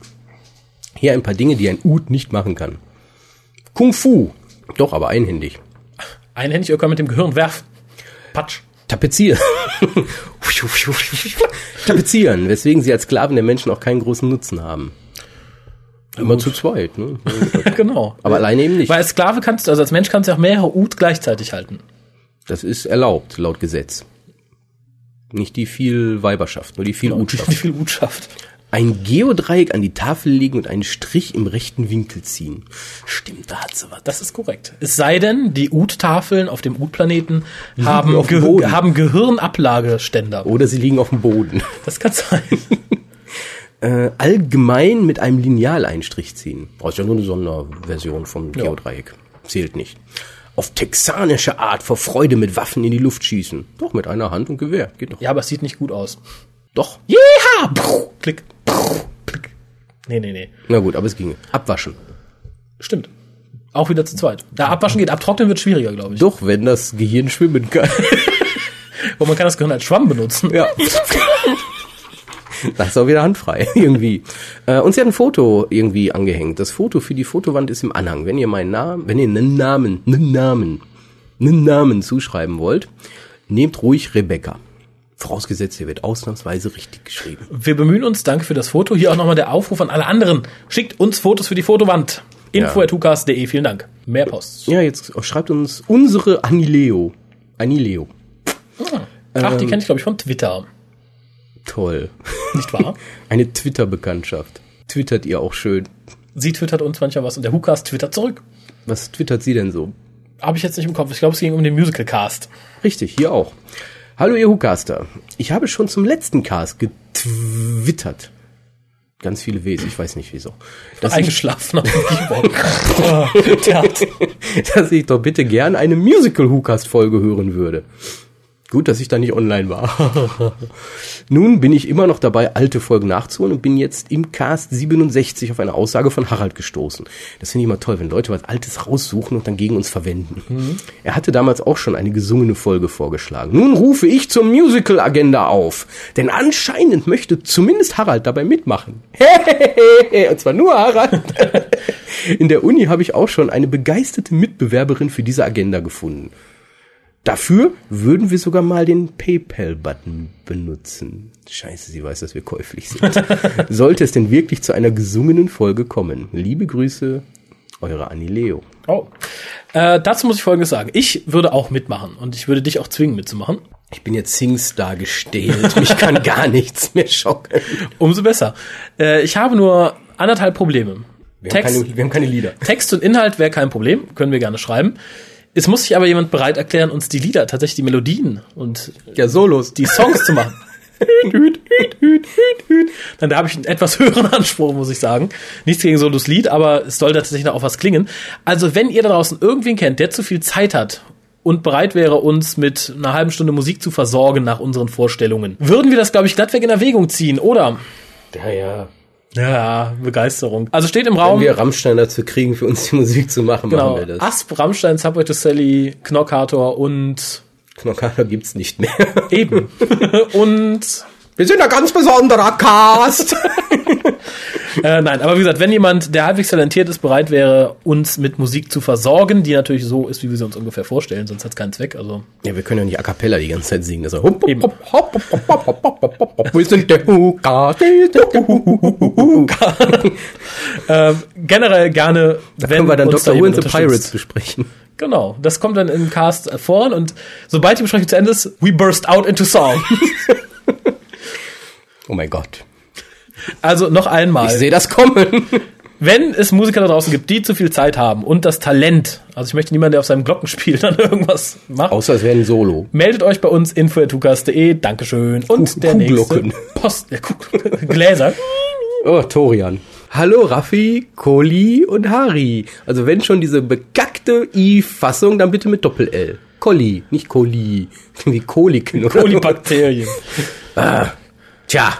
Hier ein paar Dinge, die ein Ud nicht machen kann. Kung Fu. Doch, aber einhändig. Einhändig oder mit dem Gehirn werfen. Patsch. Tapezieren. *laughs* Tapezieren, weswegen sie als Sklaven der Menschen auch keinen großen Nutzen haben. Immer zu zweit, ne? *laughs* genau. Aber alleine eben nicht. Weil als Sklave kannst du, also als Mensch kannst du auch mehrere Ud gleichzeitig halten. Das ist erlaubt, laut Gesetz. Nicht die viel Weiberschaft, nur die viel Utschaft. *laughs* viel Ut schafft. Ein Geodreieck an die Tafel legen und einen Strich im rechten Winkel ziehen. Stimmt, da hat sie was. Das ist korrekt. Es sei denn, die Ut-Tafeln auf dem Ut-Planeten haben, auf dem Ge Boden. haben Gehirnablageständer. Oder sie liegen auf dem Boden. Das kann sein. *laughs* Äh, allgemein mit einem Lineal einen Strich ziehen. Das ist ja nur eine Sonderversion vom Ja. Geodreieck. Zählt nicht. Auf texanische Art vor Freude mit Waffen in die Luft schießen. Doch, mit einer Hand und Gewehr. Geht doch. Ja, aber es sieht nicht gut aus. Doch. Jeha! Klick. Klick. Nee, nee, nee. Na gut, aber es ginge. Abwaschen. Stimmt. Auch wieder zu zweit. Da abwaschen geht, abtrocknen wird schwieriger, glaube ich. Doch, wenn das Gehirn schwimmen kann. *laughs* Und man kann das Gehirn als Schwamm benutzen. ja. *laughs* Das ist auch wieder handfrei, *laughs* irgendwie. Äh, und sie hat ein Foto irgendwie angehängt. Das Foto für die Fotowand ist im Anhang. Wenn ihr meinen Namen, wenn ihr einen Namen, einen Namen, einen Namen zuschreiben wollt, nehmt ruhig Rebecca. Vorausgesetzt, ihr wird ausnahmsweise richtig geschrieben. Wir bemühen uns, danke für das Foto. Hier auch nochmal der Aufruf an alle anderen. Schickt uns Fotos für die Fotowand. info.tukas.de, vielen Dank. Mehr Post. Ja, jetzt schreibt uns unsere Anileo. Anileo. Ach, die kenne ich, glaube ich, von Twitter. Toll. Nicht wahr? *laughs* Eine Twitter-Bekanntschaft. Twittert ihr auch schön. Sie twittert uns manchmal was und der Hukas twittert zurück. Was twittert sie denn so? Habe ich jetzt nicht im Kopf. Ich glaube, es ging um den Musical-Cast. Richtig, hier auch. Hallo ihr Hucaster. Ich habe schon zum letzten Cast getwittert. Ganz viele Ws, ich weiß nicht wieso. Dass Eingeschlafen auf dem Keyboard. *laughs* Oh, dass ich doch bitte gern eine Musical-Hucast-Folge hören würde. Gut, dass ich da nicht online war. *laughs* Nun bin ich immer noch dabei, alte Folgen nachzuholen und bin jetzt im Cast 67 auf eine Aussage von Harald gestoßen. Das finde ich immer toll, wenn Leute was Altes raussuchen und dann gegen uns verwenden. Er hatte damals auch schon eine gesungene Folge vorgeschlagen. Nun rufe ich zur Musical-Agenda auf, denn anscheinend möchte zumindest Harald dabei mitmachen. *laughs* und zwar nur Harald. *laughs* In der Uni habe ich auch schon eine begeisterte Mitbewerberin für diese Agenda gefunden. Dafür würden wir sogar mal den PayPal-Button benutzen. Scheiße, sie weiß, dass wir käuflich sind. *laughs* Sollte es denn wirklich zu einer gesungenen Folge kommen? Liebe Grüße, eure Annie Leo. Oh. Äh, dazu muss ich Folgendes sagen. Ich würde auch mitmachen und ich würde dich auch zwingen mitzumachen. Ich bin jetzt Singstar gestählt. Mich kann *laughs* gar nichts mehr schocken. Umso besser. Äh, ich habe nur anderthalb Probleme. Wir haben, keine, wir haben keine Lieder. Text und Inhalt wäre kein Problem, können wir gerne schreiben. Es muss sich aber jemand bereit erklären, uns die Lieder, tatsächlich die Melodien und Ja, Solos. die Songs zu machen. Dann da habe ich einen etwas höheren Anspruch, muss ich sagen. Nichts gegen Solos Lied, aber es soll tatsächlich noch auf was klingen. Also wenn ihr da draußen irgendwen kennt, der zu viel Zeit hat und bereit wäre, uns mit einer halben Stunde Musik zu versorgen nach unseren Vorstellungen, würden wir das, glaube ich, glattweg in Erwägung ziehen, oder? Ja, ja. Ja, Begeisterung. Also steht im Wenn Raum. wir Rammstein dazu kriegen, für uns die Musik zu machen, Genau. machen wir das. Asp, Rammstein, Subway to Sally, Knockhator und Knockhader gibt's nicht mehr. eben. *laughs* und Wir sind ein ganz besonderer Cast. *laughs* äh, nein, aber wie gesagt, wenn jemand, der halbwegs talentiert ist, bereit wäre, uns mit Musik zu versorgen, die natürlich so ist, wie wir sie uns ungefähr vorstellen, sonst hat es keinen Zweck. Also Ja, wir können ja nicht a cappella die ganze Zeit singen. Eben. hopp, hopp, hopp, hopp, hopp, hopp, hopp, hopp, hopp. Wir sind der Huka, wir sind der Huka. *laughs* äh, generell gerne, wenn Können wir dann Dr. da Who and the. Pirates besprechen. Genau, das kommt dann im Cast vor und sobald die Besprechung zu Ende ist, we burst out into song. *laughs* Oh mein Gott. also noch einmal. Ich sehe das kommen. *laughs* Wenn es Musiker da draußen gibt, die zu viel Zeit haben und das Talent, also ich möchte niemanden, der auf seinem Glockenspiel *laughs* dann irgendwas macht, Außer es wäre ein Solo. meldet euch bei uns info.tukas.de, Dankeschön. Und Kuh- der Kuhglocken. nächste Post, der Kuh *laughs* Gläser. Oh, Torian. Hallo Raffi, Koli und Hari. Also wenn schon diese bekackte I-Fassung, dann bitte mit Doppel-L. Koli, nicht Koli. Wie Koliken oder so. Tja,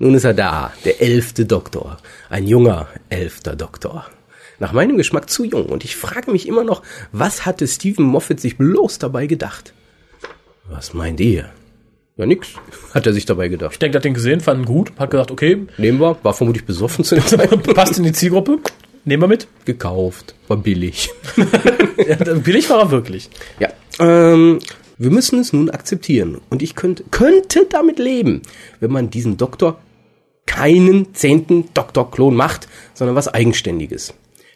nun ist er da, der elfte Doktor. Ein junger elfter Doktor. Nach meinem Geschmack zu jung und ich frage mich immer noch, was hatte Stephen Moffat sich bloß dabei gedacht? Was meint ihr? Ja, nix, hat er sich dabei gedacht. Ich denke, er hat den gesehen, fand ihn gut, hat gesagt, okay, Nehmen wir, war vermutlich besoffen zu der *laughs* Zeit. passt in die Zielgruppe, nehmen wir mit. Gekauft, war billig. *laughs* Ja, billig war er wirklich. Ja, ähm, wir müssen es nun akzeptieren. Und ich könnte, könnte damit leben, wenn man diesen Doktor keinen zehnten Doktorklon macht, sondern was Eigenständiges.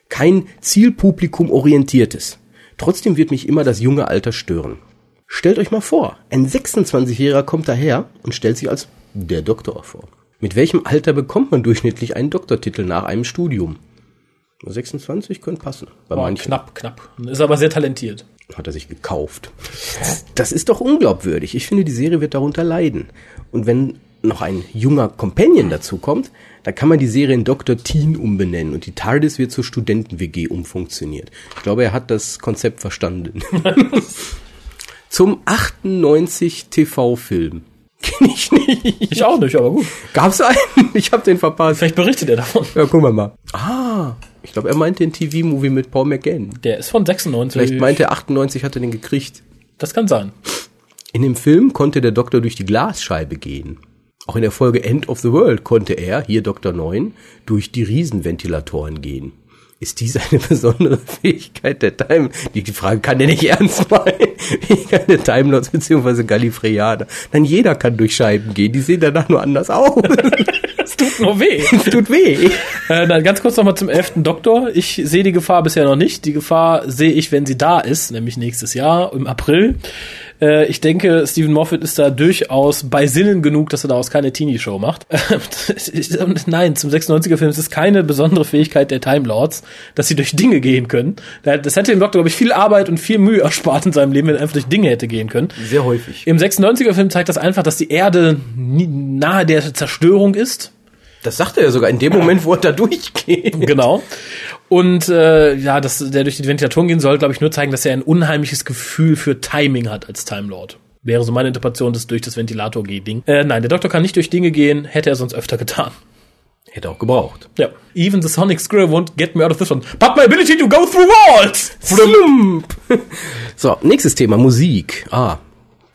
Kein Zielpublikum orientiertes. Trotzdem wird mich immer das junge Alter stören. Stellt euch mal vor, ein 26-Jähriger kommt daher und stellt sich als der Doktor vor. Mit welchem Alter bekommt man durchschnittlich einen Doktortitel nach einem Studium? 26 könnte passen. Bei Boah, manchen knapp, knapp. Ist aber sehr talentiert. Hat er sich gekauft. Das ist doch unglaubwürdig. Ich finde, die Serie wird darunter leiden. Und wenn noch ein junger Companion dazu kommt, dann kann man die Serie in Dr. Teen umbenennen und die TARDIS wird zur Studenten-WG umfunktioniert. Ich glaube, er hat das Konzept verstanden. *laughs* Zum 98 TV-Film. *laughs* Kenn ich nicht. Ich auch nicht, aber gut. Gab's einen? Ich habe den verpasst. Vielleicht berichtet er davon. Ja, gucken wir mal. Ah, ich glaube, er meinte den TV-Movie mit Paul McGann. Der ist von 96. Vielleicht meinte er 98 hat er den gekriegt. Das kann sein. In dem Film konnte der Doktor durch die Glasscheibe gehen. Auch in der Folge End of the World konnte er, hier Dr. Neun, durch die Riesenventilatoren gehen. Ist dies eine *laughs* besondere Fähigkeit der Time? Die, Frage kann der nicht *laughs* ernst meinen. Fähigkeit der Time Lords bzw. Gallifreyaner. Nein, jeder kann durch Scheiben gehen. Die sehen danach nur anders aus. *laughs* Es tut nur weh. *laughs* Es tut weh. Äh, dann ganz kurz nochmal zum elften Doktor. Ich sehe die Gefahr bisher noch nicht. Die Gefahr sehe ich, wenn sie da ist, nämlich nächstes Jahr im April. Äh, ich denke, Stephen Moffat ist da durchaus bei Sinnen genug, dass er daraus keine Teenie-Show macht. *laughs* Nein, zum 96er-Film ist es keine besondere Fähigkeit der Time Lords, dass sie durch Dinge gehen können. Das hätte dem Doktor, glaube ich, viel Arbeit und viel Mühe *laughs* erspart in seinem Leben, wenn er einfach durch Dinge hätte gehen können. Sehr häufig. Im 96er-Film zeigt das einfach, dass die Erde nahe der Zerstörung ist. Das sagt er ja sogar in dem Moment, wo er da durchgeht. Genau. Und äh, ja, dass der durch die Ventilatoren gehen soll, glaube ich, nur zeigen, dass er ein unheimliches Gefühl für Timing hat als Time Lord. Wäre so meine Interpretation des durch das Ventilator geh Ding. Äh, nein, der Doktor kann nicht durch Dinge gehen, hätte er sonst öfter getan. Hätte auch gebraucht. Ja. Even the sonic squirrel won't get me out of this one. But my ability to go through walls! Flump. *laughs* So, nächstes Thema, Musik. Ah,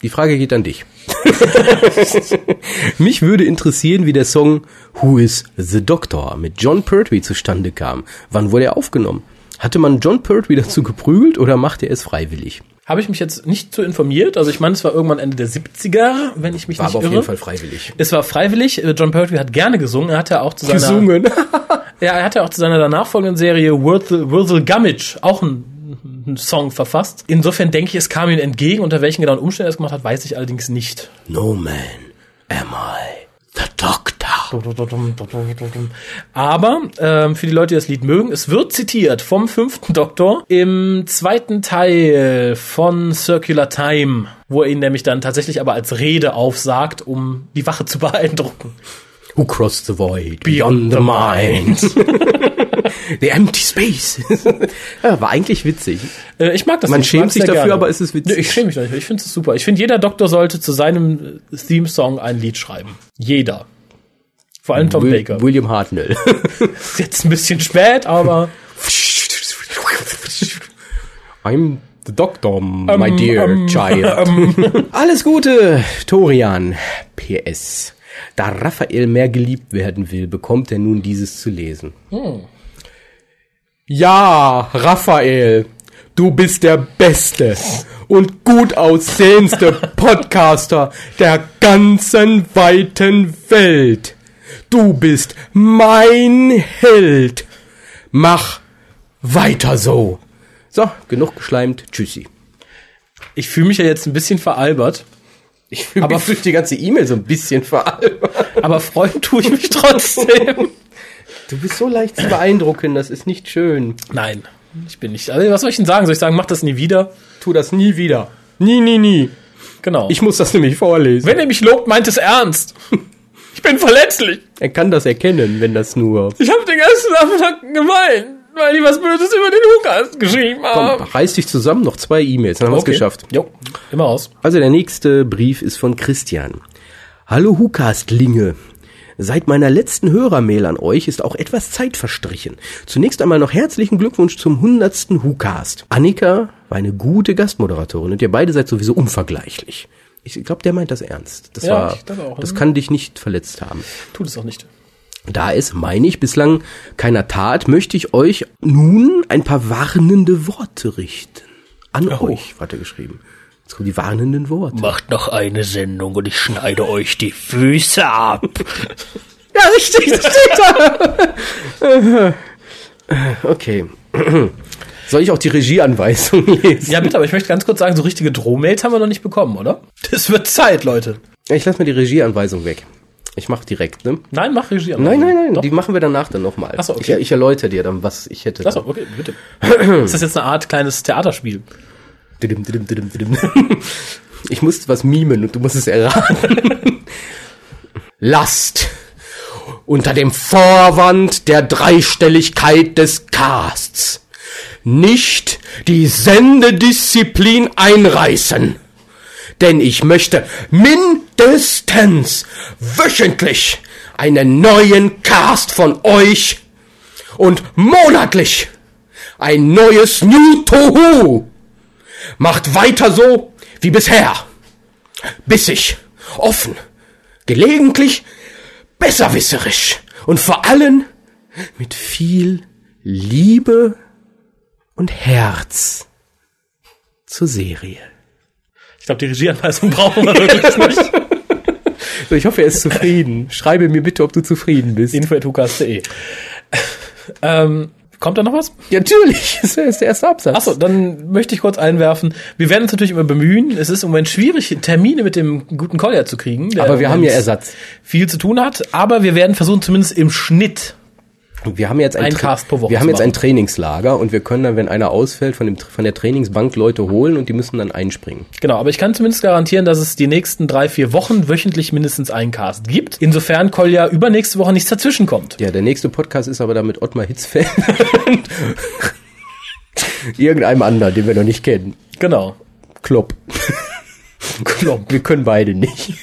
die Frage geht an dich. *laughs* Mich würde interessieren, wie der Song Who is the Doctor mit John Pertwee zustande kam. Wann wurde er aufgenommen? Hatte man John Pertwee dazu geprügelt oder machte er es freiwillig? Habe ich mich jetzt nicht so informiert. Also ich meine, es war irgendwann Ende der 70er, wenn ich mich War nicht aber auf irre. jeden Fall freiwillig. Es war freiwillig. Äh, John Pertwee hat gerne gesungen. Er hatte auch zu seiner *laughs* Ja, er hat ja auch zu seiner danach folgenden Serie Wurzel, Wurzel Gummidge auch einen, einen Song verfasst. Insofern denke ich, es kam ihm entgegen. Unter welchen genauen Umständen er es gemacht hat, weiß ich allerdings nicht. No man, am I the Doctor? Aber ähm, für die Leute, die das Lied mögen, es wird zitiert vom fünften Doktor im zweiten Teil von Circular Time, wo er ihn nämlich dann tatsächlich aber als Rede aufsagt, um die Wache zu beeindrucken. Who crossed the void beyond the mind? The empty space. *laughs* ja, war eigentlich witzig. Äh, ich mag das. Man nicht, ich schämt sich dafür, gerne. aber es ist witzig. Nö, ich schäme mich nicht. Ich finde es super. Ich finde, jeder Doktor sollte zu seinem äh, Theme-Song ein Lied schreiben. Jeder. Vor allem Tom Will- Baker. William Hartnell. Ist *laughs* jetzt ein bisschen spät, aber *laughs* I'm the doctor, my Ähm, dear ähm, child. Alles Gute, Torian. PS. Da Raphael mehr geliebt werden will, bekommt er nun dieses zu lesen. Ja, Raphael, du bist der beste und gut aussehendste Podcaster der ganzen weiten Welt. Du bist mein Held. Mach weiter so. So, genug geschleimt. Tschüssi. ich fühle mich ja jetzt ein bisschen veralbert. Ich fühle Aber mich durch die ganze E-Mail so ein bisschen veralbert. Aber freuen tue ich mich trotzdem. *laughs* Du bist so leicht zu beeindrucken, das ist nicht schön. Nein, ich bin nicht. Also, was soll ich denn sagen? Soll ich sagen, mach das nie wieder? Tu das nie wieder. Nie, nie, nie. Genau. Ich muss das nämlich vorlesen. Wenn er mich lobt, meint es ernst. *laughs* Ich bin verletzlich. er kann das erkennen, wenn das nur... Ich habe den ganzen Nachmittag gemeint, weil die was Böses über den Lukas geschrieben Komm, haben. reiß dich zusammen, noch zwei E-Mails, dann haben wir es geschafft. Jo, immer raus. Also der nächste Brief ist von Christian. Hallo Hukastlinge. Seit meiner letzten Hörermail an euch ist auch etwas Zeit verstrichen. Zunächst einmal noch herzlichen Glückwunsch zum hundertsten Hukast. Annika war eine gute Gastmoderatorin und ihr beide seid sowieso unvergleichlich. Ich glaube, der meint das ernst. Das Ja, war, glaube auch. das kann dich nicht verletzt haben. Tut es auch nicht. Da es, meine ich, bislang keiner tat, möchte ich euch nun ein paar warnende Worte richten. An Oh. euch, hat er geschrieben. Jetzt kommen die warnenden Worte. Macht noch eine Sendung und ich schneide euch die Füße ab. *laughs* Ja, richtig, das steht da. *laughs* okay. *clears throat* Soll ich auch die Regieanweisung lesen? ja, bitte, aber ich möchte ganz kurz sagen, so richtige Drohmails haben wir noch nicht bekommen, oder? Das wird Zeit, Leute. Ich lasse mal die Regieanweisung weg. Ich mache direkt, ne? Nein, mach Regie an. Nein, nein, nein, Doch. die machen wir danach dann nochmal. Ach so, okay. ich, ich erläutere dir dann, was ich hätte. Achso, okay, bitte. *clears throat* Ist das jetzt eine Art kleines Theaterspiel? *laughs* Ich musste was mimen und du musst es erraten. *laughs* Lasst unter dem Vorwand der Dreistelligkeit des Casts nicht die Sendedisziplin einreißen. Denn ich möchte mindestens wöchentlich einen neuen Cast von euch und monatlich ein neues New Tohu. Macht weiter so wie bisher. Bissig, offen, gelegentlich besserwisserisch und vor allem mit viel Liebe und Herz zur Serie. Ich glaube, die Regieanweisung brauchen wir wirklich nicht. *laughs* So, ich hoffe, er ist zufrieden. Schreibe mir bitte, ob du zufrieden bist. Info.hukas.de. ähm, kommt da noch was? Ja, natürlich. *laughs* Das ist der erste Absatz. Achso, dann möchte ich kurz einwerfen. Wir werden uns natürlich immer bemühen. Es ist im Moment schwierig, Termine mit dem guten Collier zu kriegen. der Aber wir haben ja Ersatz. Viel zu tun hat. Aber wir werden versuchen, zumindest im Schnitt Wir haben jetzt ein, Ein Cast pro Woche Wir haben jetzt ein. Trainingslager und wir können dann, wenn einer ausfällt, von, dem, von der Trainingsbank Leute holen und die müssen dann einspringen. Genau, aber ich kann zumindest garantieren, dass es die nächsten drei, vier Wochen wöchentlich mindestens einen Cast gibt. Insofern Kolja übernächste Woche nichts dazwischen kommt. Ja, der nächste Podcast ist aber dann mit Ottmar Hitzfeld. und *laughs* Irgendeinem anderen, den wir noch nicht kennen. Genau. Klopp. Klopp. Wir können beide nicht.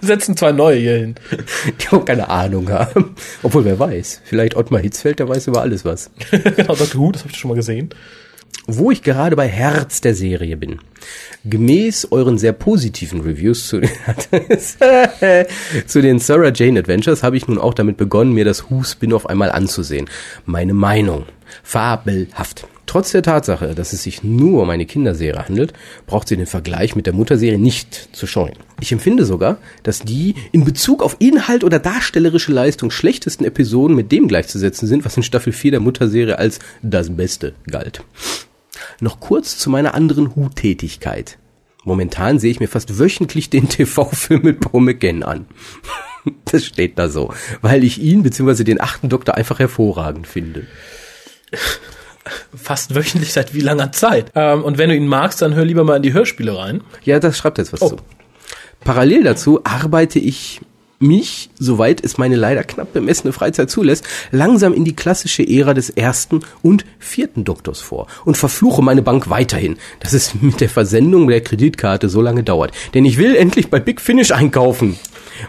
Setzen zwei neue hier hin. *laughs* Die auch keine Ahnung haben. Obwohl, wer weiß. Vielleicht Ottmar Hitzfeld, der weiß über alles was. *laughs* genau, Dr. Who, das habe ich schon mal gesehen. Wo ich gerade bei Herz der Serie bin. Gemäß euren sehr positiven Reviews zu, *laughs* zu den Sarah Jane Adventures habe ich nun auch damit begonnen, mir das Who-Spin-Off einmal anzusehen. Meine Meinung. Fabelhaft. Trotz der Tatsache, dass es sich nur um eine Kinderserie handelt, braucht sie den Vergleich mit der Mutterserie nicht zu scheuen. Ich empfinde sogar, dass die in Bezug auf Inhalt oder darstellerische Leistung schlechtesten Episoden mit dem gleichzusetzen sind, was in Staffel 4 der Mutterserie als das Beste galt. Noch kurz zu meiner anderen Hut-Tätigkeit. Momentan sehe ich mir fast wöchentlich den TV-Film mit Paul an. *laughs* Das steht da so, weil ich ihn bzw. den achten Doktor einfach hervorragend finde. Fast wöchentlich seit wie langer Zeit. Ähm, und wenn du ihn magst, dann hör lieber mal in die Hörspiele rein. Ja, das schreibt jetzt was Oh. zu. Parallel dazu arbeite ich mich, soweit es meine leider knapp bemessene Freizeit zulässt, langsam in die klassische Ära des ersten und vierten Doktors vor und verfluche meine Bank weiterhin, dass es mit der Versendung der Kreditkarte so lange dauert. Denn ich will endlich bei Big Finish einkaufen.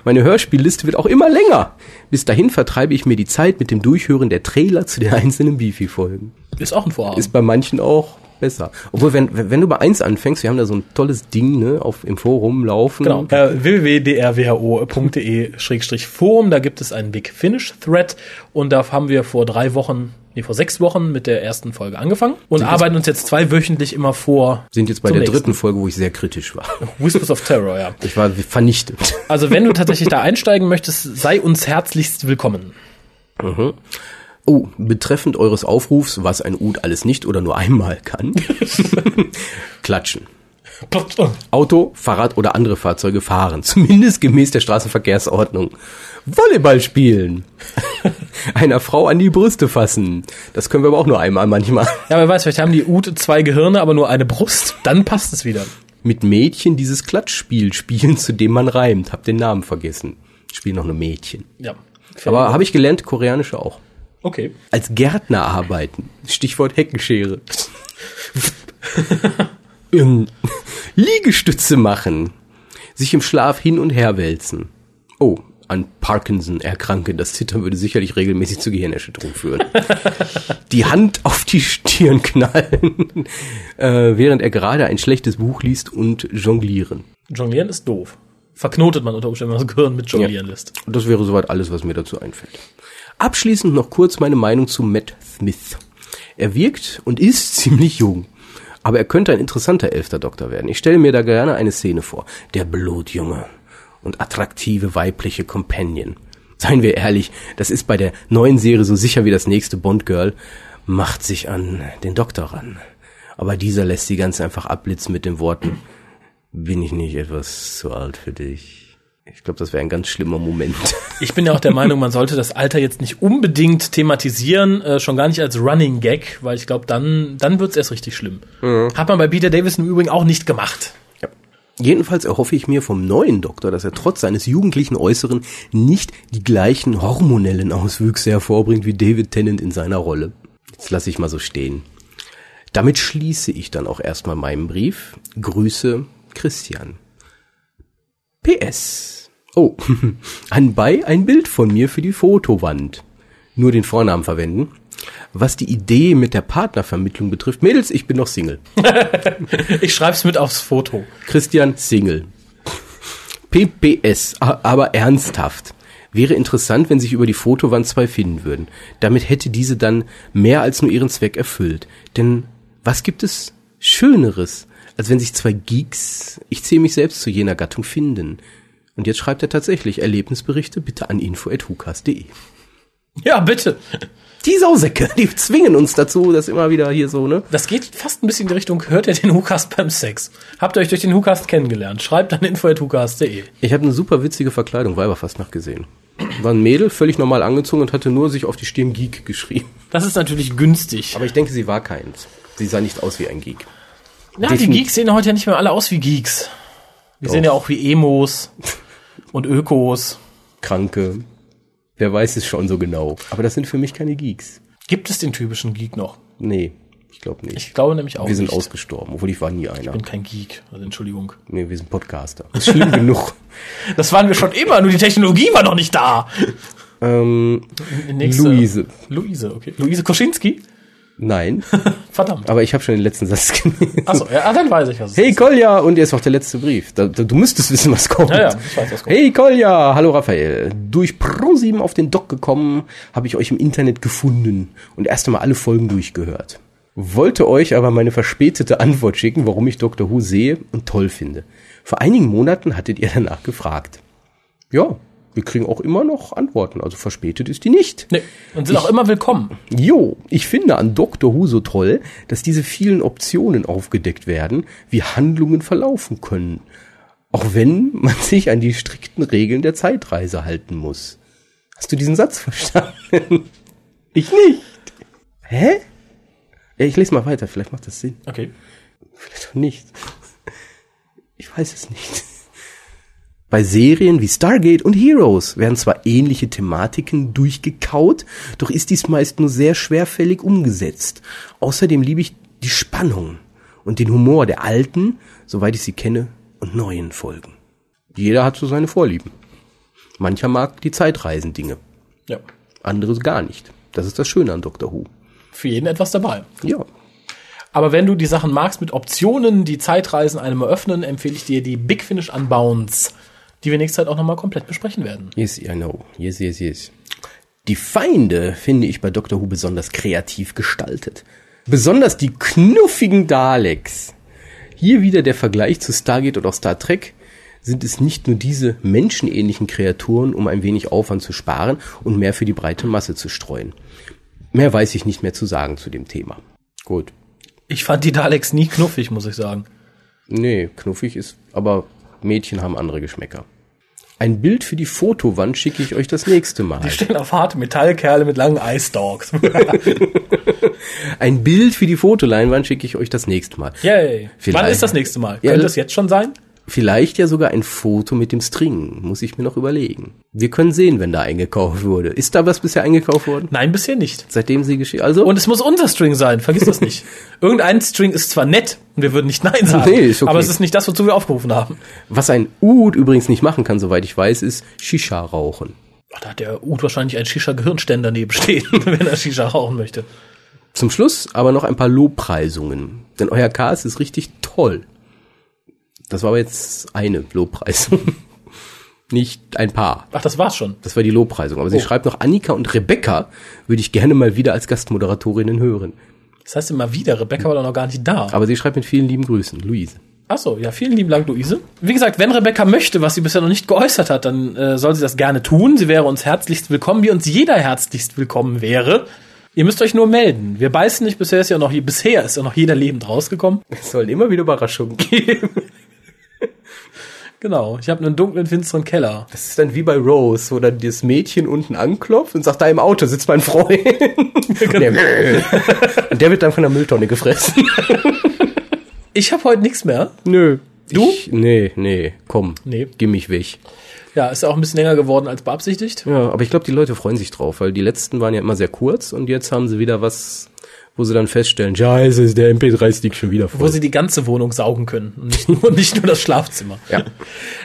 Meine Hörspielliste wird auch immer länger. Bis dahin vertreibe ich mir die Zeit mit dem Durchhören der Trailer zu den einzelnen Beefy-Folgen. Ist auch ein Vorhaben. Ist bei manchen auch besser. Obwohl, wenn, wenn du bei eins anfängst, wir haben da so ein tolles Ding, ne, auf, im Forum laufen. Genau. Äh, www.drwho.de-forum, da gibt es einen Big Finish Thread und da haben wir vor drei Wochen, nee, vor sechs Wochen mit der ersten Folge angefangen und arbeiten uns jetzt zwei wöchentlich immer vor. Sind jetzt bei der nächsten. dritten Folge, wo ich sehr kritisch war. *laughs* Whispers of Terror, ja. Ich war vernichtet. Also wenn du tatsächlich da einsteigen möchtest, sei uns herzlichst willkommen. Oh, betreffend eures Aufrufs, was ein Ud alles nicht oder nur einmal kann. *laughs* Klatschen. Auto, Fahrrad oder andere Fahrzeuge fahren, zumindest gemäß der Straßenverkehrsordnung. Volleyball spielen. *laughs* Einer Frau an die Brüste fassen. Das können wir aber auch nur einmal manchmal. Ja, wer weiß, vielleicht haben die Ute zwei Gehirne, aber nur eine Brust. Dann passt es wieder. Mit Mädchen dieses Klatschspiel spielen, zu dem man reimt. Hab den Namen vergessen. Spielen noch nur Mädchen. Ja. Aber habe ich gelernt, koreanische auch. Okay. Als Gärtner arbeiten. Stichwort Heckenschere. *laughs* Liegestütze machen. Sich im Schlaf hin und her wälzen. Oh, an Parkinson erkranken. Das Zittern würde sicherlich regelmäßig zu Gehirnerschütterung führen. *laughs* Die Hand auf die Stirn knallen, äh, während er gerade ein schlechtes Buch liest und jonglieren. Jonglieren ist doof. Verknotet man unter Umständen, wenn man das Gehirn mit Jonglieren lässt. Und das wäre soweit alles, was mir dazu einfällt. Abschließend noch kurz meine Meinung zu Matt Smith. Er wirkt und ist *laughs* ziemlich jung. Aber er könnte ein interessanter elfter Doktor werden. Ich stelle mir da gerne eine Szene vor. Der blutjunge und attraktive weibliche Companion. Seien wir ehrlich, das ist bei der neuen Serie so sicher wie das nächste Bond-Girl, macht sich an den Doktor ran. Aber dieser lässt sie ganz einfach abblitzen mit den Worten, bin ich nicht etwas zu alt für dich? Ich glaube, das wäre ein ganz schlimmer Moment. *laughs* Ich bin ja auch der Meinung, man sollte das Alter jetzt nicht unbedingt thematisieren, äh, schon gar nicht als Running Gag, weil ich glaube, dann, dann wird's erst richtig schlimm. Hat man bei Peter Davis im Übrigen auch nicht gemacht. Ja. Jedenfalls erhoffe ich mir vom neuen Doktor, dass er trotz seines jugendlichen Äußeren nicht die gleichen hormonellen Auswüchse hervorbringt wie David Tennant in seiner Rolle. Jetzt lasse ich mal so stehen. Damit schließe ich dann auch erstmal meinen Brief. Grüße, Christian. PS. Oh, *laughs* anbei ein Bild von mir für die Fotowand. Nur den Vornamen verwenden. Was die Idee mit der Partnervermittlung betrifft, Mädels, ich bin noch Single. *laughs* Ich schreib's mit aufs Foto. Christian Single. PPS, aber ernsthaft. Wäre interessant, wenn sich über die Fotowand zwei finden würden. Damit hätte diese dann mehr als nur ihren Zweck erfüllt. Denn was gibt es Schöneres, als wenn sich zwei Geeks, ich zähle mich selbst zu jener Gattung, finden? Und jetzt schreibt er tatsächlich Erlebnisberichte bitte an info.hukas.de. Ja, bitte. Die Sausäcke, die zwingen uns dazu, das immer wieder hier so, ne? Das geht fast ein bisschen in die Richtung, hört ihr den WhoCast beim Sex? Habt ihr euch durch den WhoCast kennengelernt? Schreibt an info.hucast.de. Ich habe eine super witzige Verkleidung Weiberfastnacht gesehen. War ein Mädel, völlig normal angezogen und hatte nur sich auf die Stirn Geek geschrieben. Das ist natürlich günstig. Aber ich denke, sie war keins. Sie sah nicht aus wie ein Geek. Die defin- Geeks sehen heute ja nicht mehr alle aus wie Geeks. Die Doch. sehen ja auch wie Emos *laughs* und Ökos. Kranke. Wer weiß es schon so genau. Aber das sind für mich keine Geeks. Gibt es den typischen Geek noch? Nee, ich glaube nicht. Ich glaube nämlich auch wir sind nicht. ausgestorben, obwohl ich war nie einer. Ich bin kein Geek. Also Entschuldigung. Nee, wir sind Podcaster. Das ist schlimm *laughs* genug. Das waren wir schon immer, nur die Technologie war noch nicht da. Ähm, Nächste- Luise. Luise, okay. Luise Koschinski? Nein, *laughs* Verdammt. aber ich habe schon den letzten Satz *laughs* gelesen. Achso, ja, dann weiß ich, was es Hey. Kolja, und jetzt noch der letzte Brief. Da, da, du müsstest wissen, was kommt. Ja, ja, ich weiß, was kommt. Hey Kolja, hallo Raphael. Durch Pro7 auf den Doc gekommen, habe ich euch im Internet gefunden und erst einmal alle Folgen durchgehört. Wollte euch aber meine verspätete Antwort schicken, warum ich Dr. Who sehe und toll finde. Vor einigen Monaten hattet ihr danach gefragt. Ja, wir kriegen auch immer noch Antworten, also verspätet ist die nicht. Nee. Und sind auch immer willkommen. Jo, ich finde an Doctor Who so toll, dass diese vielen Optionen aufgedeckt werden, wie Handlungen verlaufen können. Auch wenn man *laughs* sich an die strikten Regeln der Zeitreise halten muss. Hast du diesen Satz verstanden? *laughs* Ich nicht. Hä? Ja, ich lese mal weiter, vielleicht macht das Sinn. Okay. Vielleicht auch nicht. Ich weiß es nicht. Bei Serien wie Stargate und Heroes werden zwar ähnliche Thematiken durchgekaut, doch ist dies meist nur sehr schwerfällig umgesetzt. Außerdem liebe ich die Spannung und den Humor der alten, soweit ich sie kenne, und neuen Folgen. Jeder hat so seine Vorlieben. Mancher mag die Zeitreisendinge, Ja. andere gar nicht. Das ist das Schöne an Doctor Who. Für jeden etwas dabei. Ja, Aber wenn du die Sachen magst mit Optionen, die Zeitreisen einem eröffnen, empfehle ich dir die Big Finish Unbounds, die wir nächste Zeit auch nochmal komplett besprechen werden. Yes, I know. Yes, yes, yes. Die Feinde finde ich bei Doctor Who besonders kreativ gestaltet. Besonders die knuffigen Daleks. Hier wieder der Vergleich zu Stargate oder auch Star Trek. Sind es nicht nur diese menschenähnlichen Kreaturen, um ein wenig Aufwand zu sparen und mehr für die breite Masse zu streuen. Mehr weiß ich nicht mehr zu sagen zu dem Thema. Gut. Ich fand die Daleks nie knuffig, muss ich sagen. Nee, knuffig ist, aber Mädchen haben andere Geschmäcker. Ein Bild für die Fotowand schicke ich euch das nächste Mal. Die stehen auf harte Metallkerle mit langen Ice Dogs. *laughs* Ein Bild für die Fotoleinwand schicke ich euch das nächste Mal. Yay. Vielleicht. Wann ist das nächste Mal? Ja, Könnte es jetzt schon sein? Vielleicht ja sogar ein Foto mit dem String, muss ich mir noch überlegen. Wir können sehen, wenn da eingekauft wurde. Ist da was bisher eingekauft worden? Nein, bisher nicht. Seitdem sie geschehen. Also, Und es muss unser String sein, vergiss das nicht. *laughs* Irgendein String ist zwar nett und wir würden nicht Nein sagen, Nee, ist okay. aber es ist nicht das, wozu wir aufgerufen haben. was ein Ud übrigens nicht machen kann, soweit ich weiß, ist Shisha rauchen. Ach, da hat der Ud wahrscheinlich einen Shisha-Gehirnständer neben stehen, *laughs* wenn er Shisha rauchen möchte. Zum Schluss aber noch ein paar Lobpreisungen. Denn euer Cast ist richtig toll. Das war aber jetzt eine Lobpreisung. *laughs* Nicht ein paar. Ach, das war's schon. Das war die Lobpreisung. Aber sie Oh. schreibt noch, Annika und Rebecca würde ich gerne mal wieder als Gastmoderatorinnen hören. Das heißt immer wieder, Rebecca war doch noch gar nicht da. Aber sie schreibt mit vielen lieben Grüßen. Luise. Ach so, ja, vielen lieben Dank, Luise. Wie gesagt, wenn Rebecca möchte, was sie bisher noch nicht geäußert hat, dann äh, soll sie das gerne tun. Sie wäre uns herzlichst willkommen, wie uns jeder herzlichst willkommen wäre. Ihr müsst euch nur melden. Wir beißen nicht, bisher ist ja noch, bisher ist ja noch jeder lebend rausgekommen. Es sollen immer wieder Überraschungen *laughs* geben. Genau, ich habe einen dunklen, finsteren Keller. Das ist dann wie bei Rose, wo dann das Mädchen unten anklopft und sagt, da im Auto sitzt mein Freund. *laughs* Der- und der wird dann von der Mülltonne gefressen. Ich habe heute nichts mehr. Nö. Du? Ich, nee, nee, komm. Nee. Geh mich weg. Ja, ist auch ein bisschen länger geworden als beabsichtigt. Ja, aber ich glaube, die Leute freuen sich drauf, weil die letzten waren ja immer sehr kurz und jetzt haben sie wieder was, wo sie dann feststellen, scheiße, ist der MP3-Stick schon wieder Wo voll. sie die ganze Wohnung saugen können und nicht nur, *laughs* nicht nur das Schlafzimmer. Ja.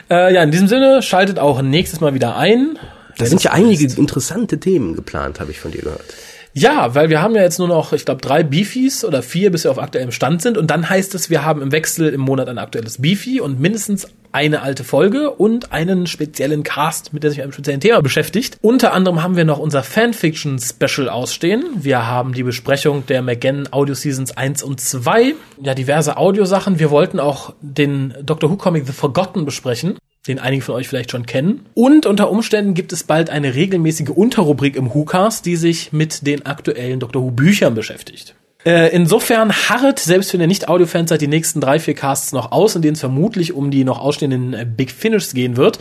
Äh, ja, in diesem Sinne, schaltet auch nächstes Mal wieder ein. Da sind ja einige interessante Themen geplant, habe ich von dir gehört. Ja, weil wir haben ja jetzt nur noch, ich glaube, drei Beefies oder vier, bis wir auf aktuellem Stand sind. Und dann heißt es, wir haben im Wechsel im Monat ein aktuelles Beefy und mindestens eine alte Folge und einen speziellen Cast, mit der sich einem speziellen Thema beschäftigt. Unter anderem haben wir noch unser Fanfiction Special ausstehen. Wir haben die Besprechung der McGann Audio Seasons 1 und 2. Ja, diverse Audiosachen. Wir wollten auch den Doctor Who Comic The Forgotten besprechen den einige von euch vielleicht schon kennen. Und unter Umständen gibt es bald eine regelmäßige Unterrubrik im WhoCast, die sich mit den aktuellen Doctor Who Büchern beschäftigt. Äh, insofern harret, selbst wenn ihr nicht Audio-Fans seid, die nächsten drei, vier Casts noch aus, in denen es vermutlich um die noch ausstehenden äh, Big Finishes gehen wird.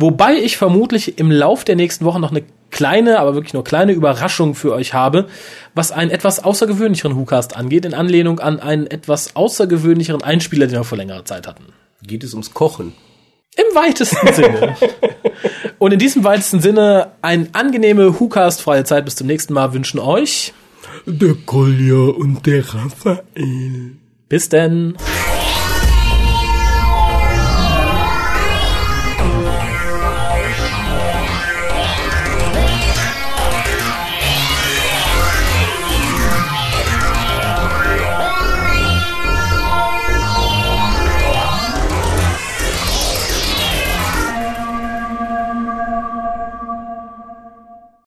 Wobei ich vermutlich im Lauf der nächsten Woche noch eine kleine, aber wirklich nur kleine Überraschung für euch habe, was einen etwas außergewöhnlicheren WhoCast angeht, in Anlehnung an einen etwas außergewöhnlicheren Einspieler, den wir vor längerer Zeit hatten. Geht es ums Kochen? Im weitesten Sinne. *laughs* Und in diesem weitesten Sinne eine angenehme WhoCast-freie Zeit bis zum nächsten Mal wünschen euch der Kolja und der Raphael. Bis denn.